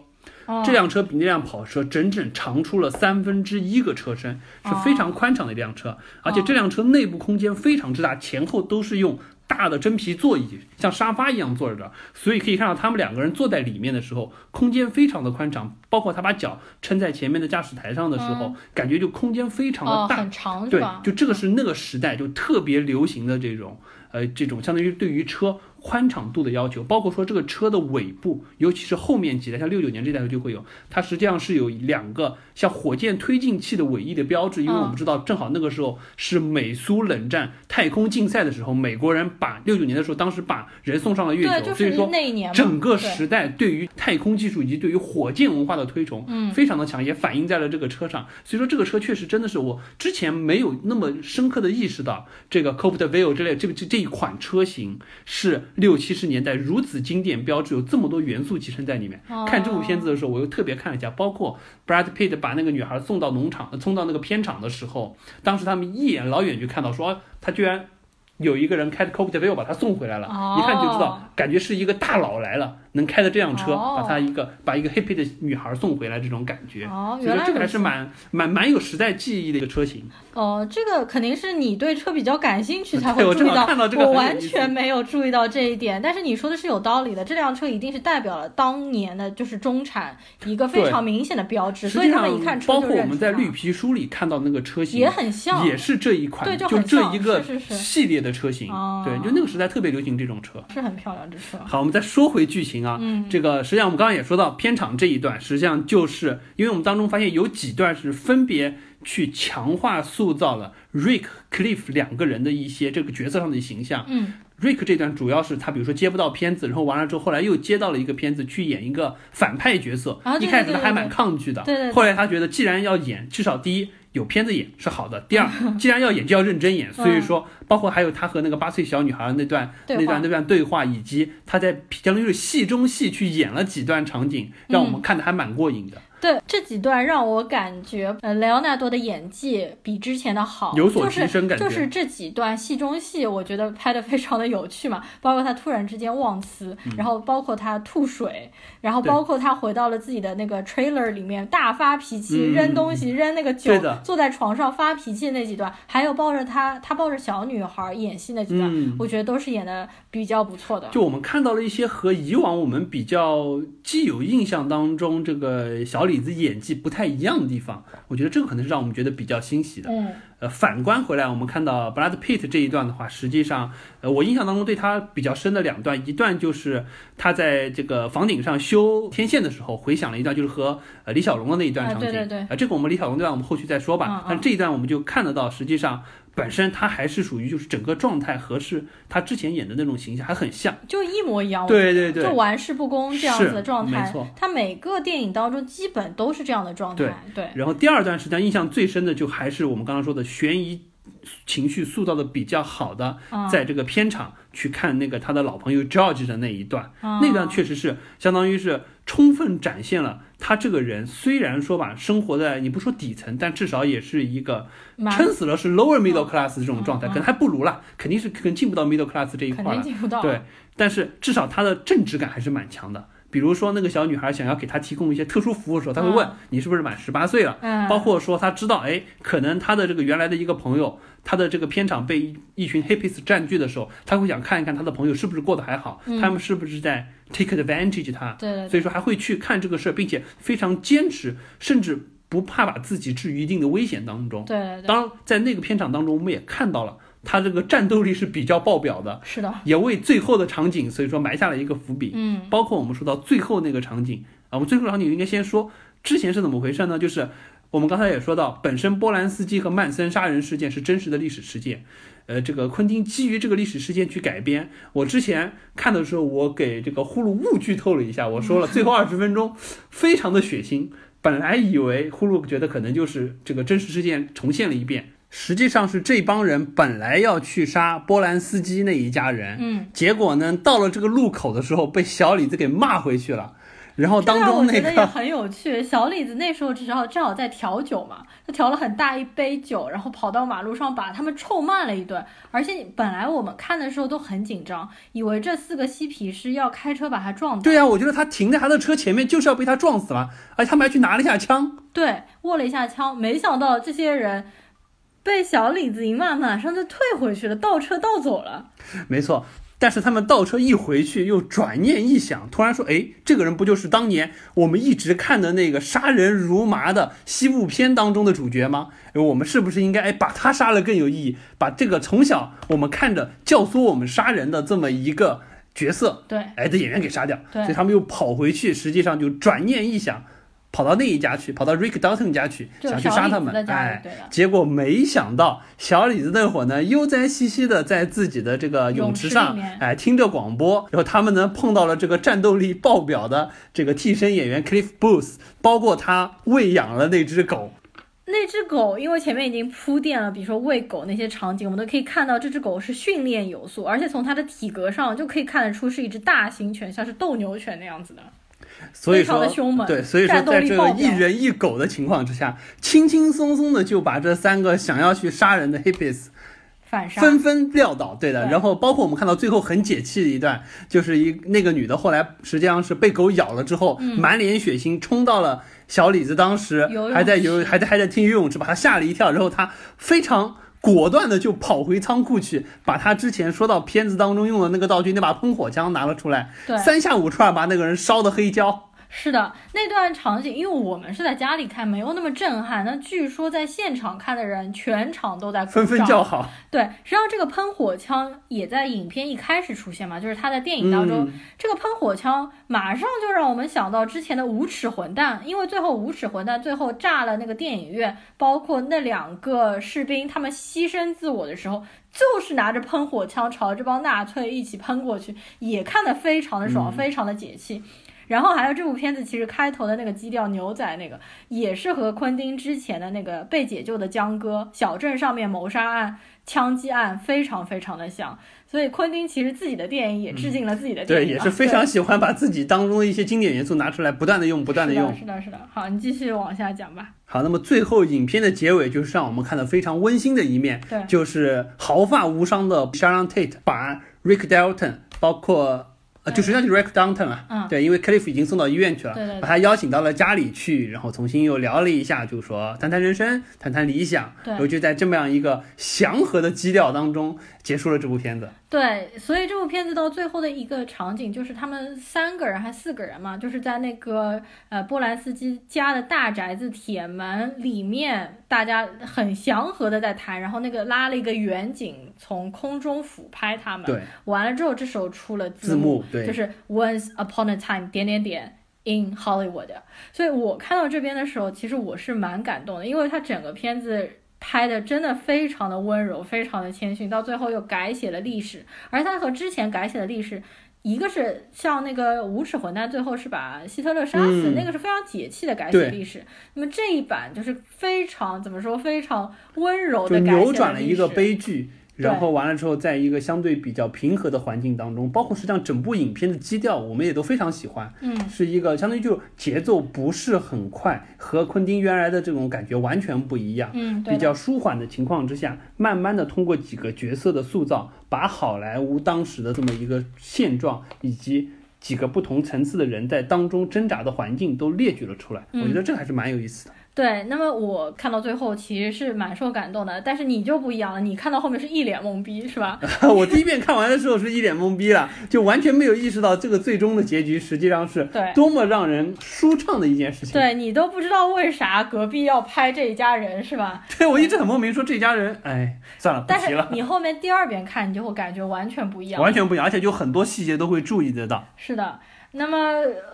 哦。这辆车比那辆跑车整整长出了三分之一个车身，是非常宽敞的一辆车，而且这辆车内部空间非常之大，前后都是用大的真皮座椅，像沙发一样坐着的，所以可以看到他们两个人坐在里面的时候，空间非常的宽敞，包括他把脚撑在前面的驾驶台上的时候，感觉就空间非常哦，的大，很长是对吧，？就这个是那个时代就特别流行的这种，呃，这种相当于对于车宽敞度的要求，包括说这个车的尾部，尤其是后面几代，像六九年这代就会有，它实际上是有两个像火箭推进器的尾翼的标志，因为嗯。我们知道正好那个时候是美苏冷战太空竞赛的时候，美国人把六九年的时候，当时把人送上了月，球，就是所以说整个时代对于太空技术以及对于火箭文化的推崇，嗯。非常的强，也反映在了这个车上。所以说这个车确实真的是我之前没有那么深刻的意识到，这个 c o p t e Vale 这类这个这这一款车型是六七十年代如此经典标志，有这么多元素集成在里面。哦看这部片子的时候，我又特别看了一下，包括 Brad Pitt 把那个女孩送到农场，呃送到那个片场的时候，当时他们一眼老远就看到说，啊他居然。有一个人开着 c o p t e Vale 把他送回来了，哦。一看就知道，感觉是一个大佬来了，能开的这辆车，哦。把他一个把一个 hippie 的女孩送回来，这种感觉。哦，所以说这个还是蛮蛮蛮有时代记忆的一个车型。哦，这个肯定是你对车比较感兴趣 才会注意到，看到这个我完全没有注意到这一点。但是你说的是有道理的，这辆车一定是代表了当年的就是中产一个非常明显的标志，所以他们一看，车包括我们在绿皮书里看到那个车型也很像，也是这一款，对就这一个系列的车型。哦对，就那个时代特别流行这种车。是很漂亮这车。好，我们再说回剧情啊，嗯这个实际上我们刚刚也说到片场这一段，实际上就是因为我们当中发现有几段是分别去强化塑造了 Rick、Cliff 两个人的一些这个角色上的形象。嗯 Rick 这段主要是他，比如说接不到片子，然后完了之后，后来又接到了一个片子去演一个反派角色。啊一开始他还蛮抗拒的，后来他觉得既然要演，至少第一有片子演是好的，第二既然要演就要认真演。所以说，包括还有他和那个八岁小女孩那段那段那段对话，以及他在相当于是戏中戏去演了几段场景，让我们看的还蛮过瘾的，对这几段让我感觉，呃，莱昂纳多的演技比之前的好，有所提升感觉。就是。就是这几段戏中戏，我觉得拍的非常的有趣嘛，包括他突然之间忘词，然后包括他吐水，然后包括他回到了自己的那个 trailer 里面大发脾气，嗯扔东西，扔那个酒，坐在床上发脾气那几段，还有抱着他他抱着小女孩演戏那几段，嗯。我觉得都是演的比较不错的。就我们看到了一些和以往我们比较既有印象当中这个小李子演技不太一样的地方，我觉得这个可能是让我们觉得比较欣喜的。嗯呃，反观回来，我们看到 Brad Pitt 这一段的话，实际上，呃，我印象当中对他比较深的两段，一段就是他在这个房顶上修天线的时候，回想了一段，就是和呃李小龙的那一段啊场景。对对对呃，这个我们李小龙那段我们后续再说吧。但这一段我们就看得到，实际上本身他还是属于就是整个状态和是他之前演的那种形象还很像。就一模一样。对对对就玩世不恭这样子的状态没错，他每个电影当中基本都是这样的状态。对，然后第二段实际上印象最深的就还是我们刚刚说的悬疑情绪塑造的比较好的，嗯在这个片场去看那个他的老朋友 George 的那一段，嗯那段确实是相当于是充分展现了他这个人虽然说吧生活在你不说底层，但至少也是一个撑死了是 lower middle class 这种状态，可能还不如啦，肯定是可能进不到 middle class 这一肯块了。定进不到。对，但是至少他的正直感还是蛮强的。比如说那个小女孩想要给他提供一些特殊服务的时候，他会问、嗯你是不是满十八岁了。嗯，包括说他知道，哎，可能他的这个原来的一个朋友，他的这个片场被一一群 hippies 占据的时候，他会想看一看他的朋友是不是过得还好，嗯他们是不是在 take advantage 他，所以说还会去看这个事儿，并且非常坚持，甚至不怕把自己置于一定的危险当中。对，当，在那个片场当中，我们也看到了他这个战斗力是比较爆表的，是的，也为最后的场景，所以说埋下了一个伏笔。嗯包括我们说到最后那个场景啊，我们最后场景应该先说之前是怎么回事呢？就是我们刚才也说到，本身波兰斯基和曼森杀人事件是真实的历史事件，呃，这个昆汀基于这个历史事件去改编。我之前看的时候，我给这个呼噜误剧透了一下，我说了最后二十分钟非常的血腥。本来以为呼噜觉得可能就是这个真实事件重现了一遍，实际上是这帮人本来要去杀波兰斯基那一家人，嗯，结果呢，到了这个路口的时候，被小李子给骂回去了。然后当这个中那我觉得也个，很有趣。小李子那时候正好正好在调酒嘛，他调了很大一杯酒，然后跑到马路上把他们臭骂了一顿。而且本来我们看的时候都很紧张，以为这四个嬉皮是要开车把他撞倒。对啊，我觉得他停在他的车前面就是要被他撞死了，而且他们还去拿了一下枪。对，握了一下枪，没想到这些人被小李子一骂，马上就退回去了，倒车倒走了。没错，但是他们倒车一回去，又转念一想，突然说：“哎，这个人不就是当年我们一直看的那个杀人如麻的西部片当中的主角吗？哎我们是不是应该哎把他杀了更有意义？把这个从小我们看着教唆我们杀人的这么一个角色，对，哎的演员给杀掉。所以他们又跑回去，实际上就转念一想。”跑到那一家去，跑到 Rick Dalton 家去，想去杀他们哎对，结果没想到小李子那会儿呢，悠哉兮兮的在自己的这个泳池上哎，听着广播。然后他们呢碰到了这个战斗力爆表的这个替身演员 Cliff Booth，包括他喂养了那只狗。那只狗，因为前面已经铺垫了，比如说喂狗那些场景，我们都可以看到这只狗是训练有素，而且从它的体格上就可以看得出是一只大型犬，像是斗牛犬那样子的。所以说对，所以说在这个一人一狗的情况之下，轻轻松松的就把这三个想要去杀人的 hippies 反杀，纷纷撂倒，对的。对然后包括我们看到最后很解气的一段，就是一那个女的后来实际上是被狗咬了之后，嗯满脸血腥冲到了小李子当时还在游还在还在听游泳池，把他吓了一跳，然后他非常。果断的就跑回仓库去，把他之前说到片子当中用的那个道具那把喷火枪拿了出来，三下五除二把那个人烧的黑焦。是的，那段场景，因为我们是在家里看，没有那么震撼。那据说在现场看的人，全场都在鼓纷纷叫好。对，实际上这个喷火枪也在影片一开始出现嘛，就是他在电影当中，嗯这个喷火枪马上就让我们想到之前的无耻混蛋，因为最后无耻混蛋最后炸了那个电影院，包括那两个士兵他们牺牲自我的时候，就是拿着喷火枪朝这帮纳粹一起喷过去，也看得非常的爽，嗯非常的解气。然后还有这部片子，其实开头的那个基调牛仔那个，也是和昆汀之前的那个被解救的江哥小镇上面谋杀案、枪击案非常非常的像。所以昆汀其实自己的电影也致敬了自己的电对，影对、也是非常喜欢把自己当中的一些经典元素拿出来，不断的用，不断的用。是的，是的，是的。好，你继续往下讲吧。好，那么最后影片的结尾就是让我们看到非常温馨的一面，对就是毫发无伤的 Sharon Tate 把 Rick Dalton，包括呃，就实际上就是 Rick Downton 啊，嗯。对，因为 Cliff 已经送到医院去了，对对对。把他邀请到了家里去，然后重新又聊了一下，就说谈谈人生，谈谈理想，对然后就在这么样一个祥和的基调当中结束了这部片子。对，所以这部片子到最后的一个场景就是他们三个人还四个人嘛，就是在那个呃波兰斯基家的大宅子铁门里面，大家很祥和的在谈，然后那个拉了一个远景从空中俯拍他们，对，完了之后这时候出了字幕对就是 Once upon a time 点点点 in Hollywood，所以我看到这边的时候，其实我是蛮感动的，因为它整个片子。拍的真的非常的温柔，非常的谦逊，到最后又改写了历史，而它和之前改写的历史，一个是像那个无耻混蛋，最后是把希特勒杀死，嗯那个是非常解气的改写历史。那么这一版就是非常怎么说，非常温柔的改写扭转了一个悲剧，然后完了之后，在一个相对比较平和的环境当中，包括实际上整部影片的基调，我们也都非常喜欢，嗯，是一个相当于就节奏不是很快，和昆汀原来的这种感觉完全不一样。嗯，对比较舒缓的情况之下，慢慢的通过几个角色的塑造，把好莱坞当时的这么一个现状以及几个不同层次的人在当中挣扎的环境都列举了出来，嗯我觉得这还是蛮有意思的。对，那么我看到最后其实是蛮受感动的，但是你就不一样了，你看到后面是一脸懵逼，是吧？我第一遍看完的时候是一脸懵逼了，就完全没有意识到这个最终的结局实际上是对多么让人舒畅的一件事情。对你都不知道为啥隔壁要拍这一家人，是吧？对，我一直很莫名，说这家人，哎，算了，不但是，你后面第二遍看，你就会感觉完全不一样。完全不一样，而且就很多细节都会注意得到。是的，那么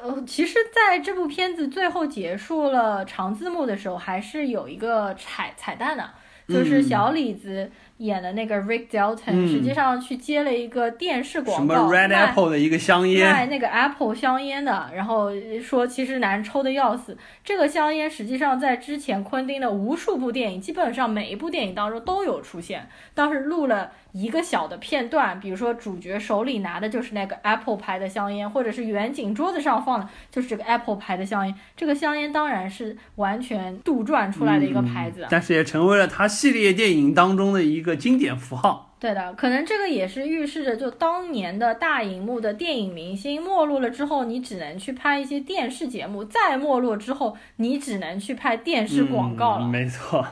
呃，其实在这部片子最后结束了长字幕的时候，还是有一个彩彩蛋的，就是嗯小李子演的那个 Rick Dalton，、嗯实际上去接了一个电视什广么告，Red Apple 的一个香烟，卖那个 Apple 香烟的，然后说其实难抽的要死。这个香烟实际上在之前昆汀的无数部电影，基本上每一部电影当中都有出现。当时录了一个小的片段，比如说主角手里拿的就是那个 Apple 牌的香烟，或者是远景桌子上放的就是这个 Apple 牌的香烟。这个香烟当然是完全杜撰出来的一个牌子。嗯但是也成为了他系列电影当中的一个经典符号。对的，可能这个也是预示着，就当年的大荧幕的电影明星没落了之后，你只能去拍一些电视节目；再没落之后，你只能去拍电视广告了。嗯，没错。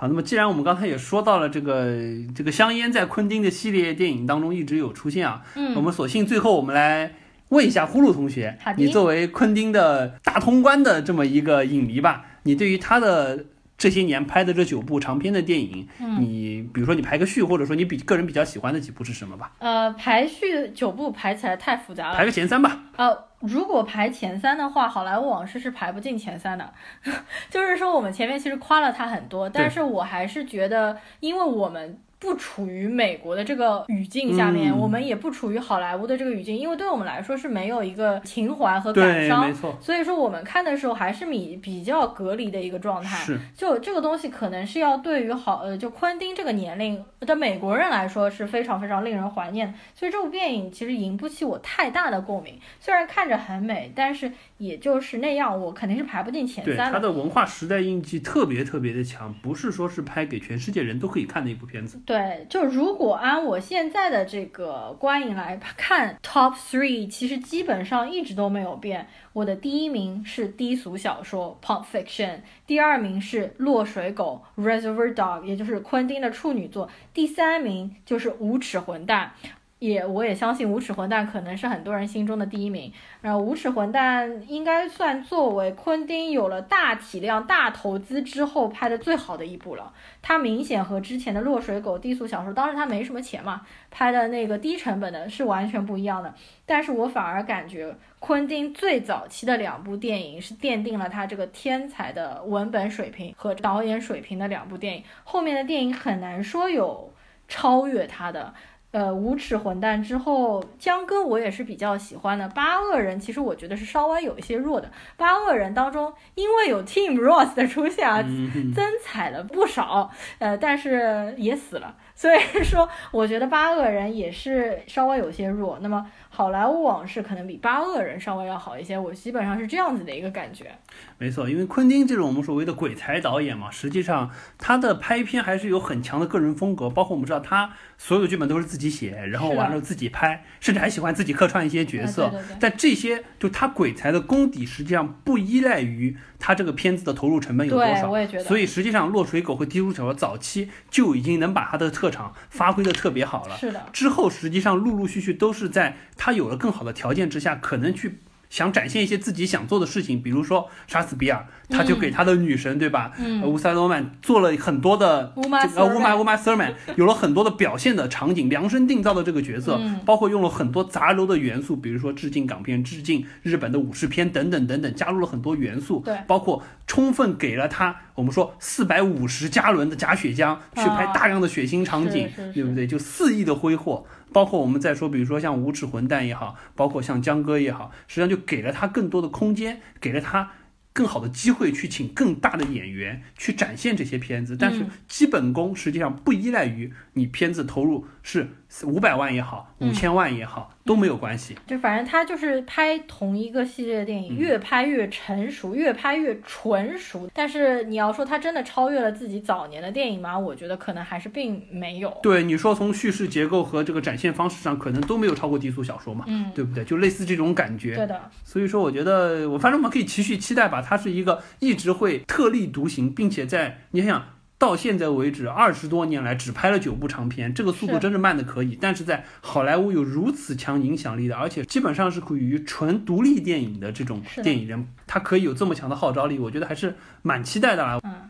好，那么既然我们刚才也说到了这个这个香烟在昆汀的系列电影当中一直有出现啊，嗯。我们索性最后我们来问一下呼噜同学你作为昆汀的大通关的这么一个影迷吧，你对于他的这些年拍的这九部长篇的电影，嗯你比如说你排个序，或者说你比个人比较喜欢的几部是什么吧？呃，排序九部排起来太复杂了。排个前三吧。呃，如果排前三的话，《好莱坞往事》是排不进前三的。就是说，我们前面其实夸了他很多，但是我还是觉得，因为我们。不处于美国的这个语境下面，嗯我们也不处于好莱坞的这个语境，因为对我们来说是没有一个情怀和感，伤没，错，所以说我们看的时候还是比比较隔离的一个状态。是。就这个东西可能是要对于好呃，就昆汀这个年龄的美国人来说是非常非常令人怀念的，所以这部电影其实引不起我太大的共鸣。虽然看着很美，但是也就是那样，我肯定是排不进前对三它的文化时代印记特别特别的强，不是说是拍给全世界人都可以看的一部片子。对，就如果按我现在的这个观影来看，Top Three 其实基本上一直都没有变。我的第一名是低俗小说《Pulp Fiction》，第二名是《落水狗》（Reservoir Dog），也就是昆汀的处女作，第三名就是《无耻混蛋》。也，我也相信《无耻混蛋》可能是很多人心中的第一名。然后，《无耻混蛋》应该算作为昆汀有了大体量、大投资之后拍的最好的一部了。它明显和之前的《落水狗》低俗小说，当时他没什么钱嘛，拍的那个低成本的是完全不一样的。但是我反而感觉昆汀最早期的两部电影是奠定了他这个天才的文本水平和导演水平的两部电影，后面的电影很难说有超越他的。呃，无耻混蛋之后，江歌我也是比较喜欢的。八恶人其实我觉得是稍微有一些弱的。八恶人当中，因为有 Team Ross 的出现啊，嗯，增彩了不少，呃，但是也死了。所以说，我觉得八恶人也是稍微有些弱。那么，好莱坞往事可能比八恶人稍微要好一些。我基本上是这样子的一个感觉。没错，因为昆汀这种我们所谓的鬼才导演嘛，实际上他的拍片还是有很强的个人风格，包括我们知道他所有的剧本都是自己写，然后完了自己拍，甚至还喜欢自己客串一些角色。啊对对对但这些就他鬼才的功底，实际上不依赖于他这个片子的投入成本有多对，少。我也觉得。所以实际上，《落水狗》和《低俗小说》早期就已经能把他的特长发挥的特别好了。是的，之后实际上陆陆续续都是在他有了更好的条件之下，可能去想展现一些自己想做的事情，比如说杀死比尔，他就给他的女神、对吧？乌萨诺曼做了很多的呃乌玛乌玛 Thurman 有了很多的表现的场景，量身定造的这个角色，嗯包括用了很多杂糅的元素，比如说致敬港片、致敬日本的武士片等等等等，加入了很多元素，对包括充分给了他我们说四百五十加仑的假血浆去拍啊大量的血腥场景，对不对？就肆意的挥霍。包括我们再说，比如说像无耻混蛋也好，包括像江哥也好，实际上就给了他更多的空间，给了他更好的机会去请更大的演员去展现这些片子。但是嗯基本功实际上不依赖于你片子投入是五百万也好，五千万也好都没有关系。就反正他就是拍同一个系列的电影，越拍越成熟，越拍越纯熟。但是你要说他真的超越了自己早年的电影吗？我觉得可能还是并没有。对，你说从叙事结构和这个展现方式上，可能都没有超过低俗小说嘛，嗯，对不对？就类似这种感觉。对的。所以说，我觉得我反正我们可以持续期待吧。它是一个一直会特立独行，并且在你想想。到现在为止，二十多年来只拍了九部长片，这个速度真是慢的可以。但是在好莱坞有如此强影响力的，而且基本上是属于纯独立电影的这种电影人，他可以有这么强的号召力，我觉得还是蛮期待的啦。嗯。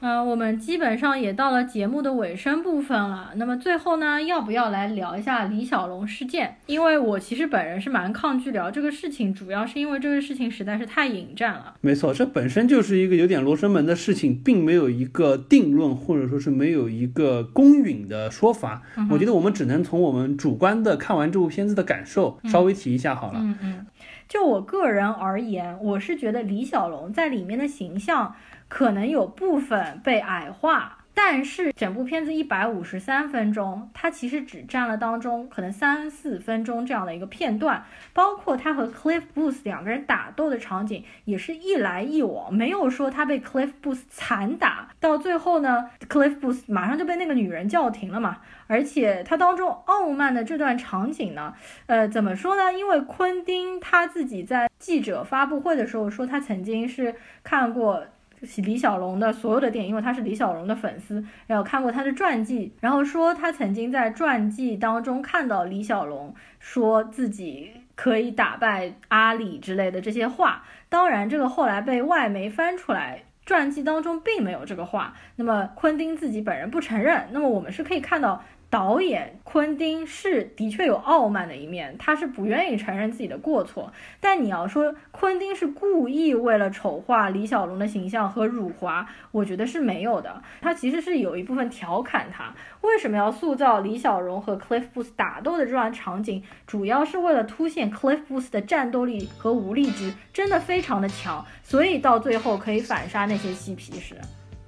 嗯，我们基本上也到了节目的尾声部分了。那么最后呢，要不要来聊一下李小龙事件？因为我其实本人是蛮抗拒聊这个事情，主要是因为这个事情实在是太引战了。没错，这本身就是一个有点罗生门的事情，并没有一个定论，或者说是没有一个公允的说法。我觉得我们只能从我们主观的看完这部片子的感受稍微提一下好了。嗯嗯，就我个人而言，我是觉得李小龙在里面的形象。可能有部分被矮化，但是整部片子一百五十三分钟，它其实只占了当中可能三四分钟这样的一个片段，包括他和 Cliff Booth 两个人打斗的场景，也是一来一往，没有说他被 Cliff Booth 惨打，到最后呢，Cliff Booth 马上就被那个女人叫停了嘛，而且他当中傲慢的这段场景呢，呃，怎么说呢？因为昆汀他自己在记者发布会的时候说，他曾经是看过。李小龙的所有的电影，因为他是李小龙的粉丝，然后看过他的传记，然后说他曾经在传记当中看到李小龙说自己可以打败阿里之类的这些话。当然，这个后来被外媒翻出来，传记当中并没有这个话。那么昆汀自己本人不承认。那么我们是可以看到。导演昆汀是的确有傲慢的一面，他是不愿意承认自己的过错。但你要说昆汀是故意为了丑化李小龙的形象和辱华，我觉得是没有的。他其实是有一部分调侃他为什么要塑造李小龙和 Cliff Booth 打斗的这段场景，主要是为了凸显 Cliff Booth 的战斗力和无力值真的非常的强，所以到最后可以反杀那些嬉皮士。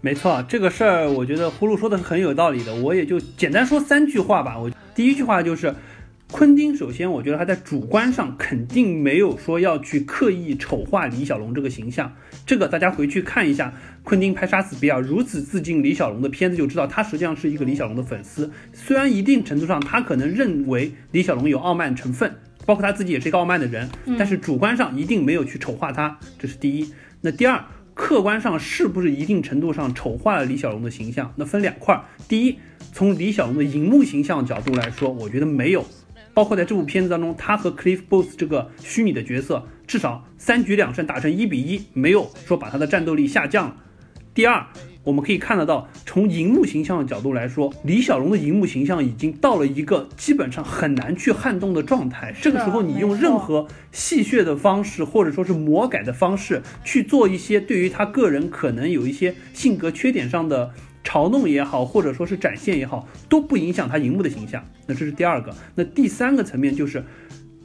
没错，这个事儿我觉得葫芦说的是很有道理的，我也就简单说三句话吧。我第一句话就是，昆汀首先我觉得他在主观上肯定没有说要去刻意丑化李小龙这个形象，这个大家回去看一下昆汀拍《杀死比尔》如此致敬李小龙的片子就知道，他实际上是一个李小龙的粉丝。虽然一定程度上他可能认为李小龙有傲慢成分，包括他自己也是一个傲慢的人，但是主观上一定没有去丑化他，这是第一。那第二。客观上是不是一定程度上丑化了李小龙的形象？那分两块儿。第一，从李小龙的荧幕形象角度来说，我觉得没有。包括在这部片子当中，他和 Cliff Booth 这个虚拟的角色，至少三局两胜打成一比一，没有说把他的战斗力下降。第二。我们可以看得到，从荧幕形象的角度来说，李小龙的荧幕形象已经到了一个基本上很难去撼动的状态。这个时候，你用任何戏谑的方式，或者说是魔改的方式去做一些对于他个人可能有一些性格缺点上的嘲弄也好，或者说是展现也好，都不影响他荧幕的形象。那这是第二个。那第三个层面就是。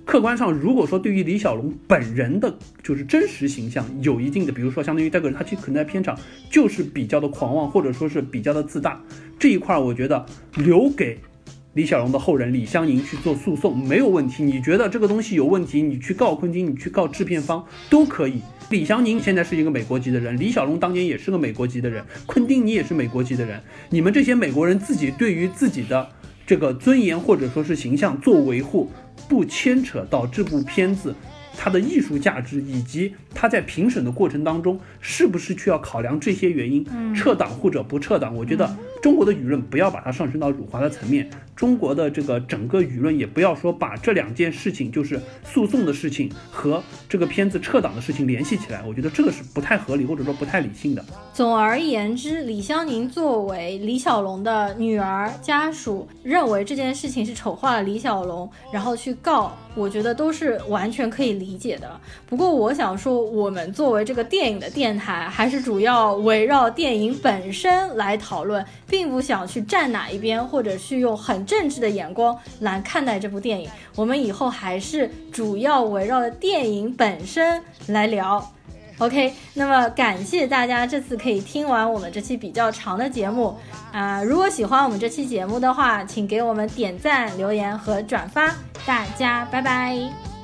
客观上，如果说对于李小龙本人的，就是真实形象有一定的，比如说相当于这个人，他其实可能在片场就是比较的狂妄，或者说是比较的自大，这一块我觉得留给李小龙的后人李香凝去做诉讼没有问题。你觉得这个东西有问题，你去告昆汀，你去告制片方都可以。李香凝现在是一个美国籍的人，李小龙当年也是个美国籍的人，昆汀你也是美国籍的人，你们这些美国人自己对于自己的这个尊严或者说是形象做维护。不牵扯到这部片子它的艺术价值，以及它在评审的过程当中是不是需要考量这些原因，撤档或者不撤档，我觉得。中国的舆论不要把它上升到辱华的层面，中国的这个整个舆论也不要说把这两件事情，就是诉讼的事情和这个片子撤档的事情联系起来，我觉得这个是不太合理或者说不太理性的。总而言之，李湘宁作为李小龙的女儿家属，认为这件事情是丑化了李小龙，然后去告，我觉得都是完全可以理解的。不过我想说，我们作为这个电影的电台，还是主要围绕电影本身来讨论。并不想去站哪一边，或者去用很政治的眼光来看待这部电影。我们以后还是主要围绕着电影本身来聊。OK，那么感谢大家这次可以听完我们这期比较长的节目啊、如果喜欢我们这期节目的话，请给我们点赞、留言和转发，大家拜拜。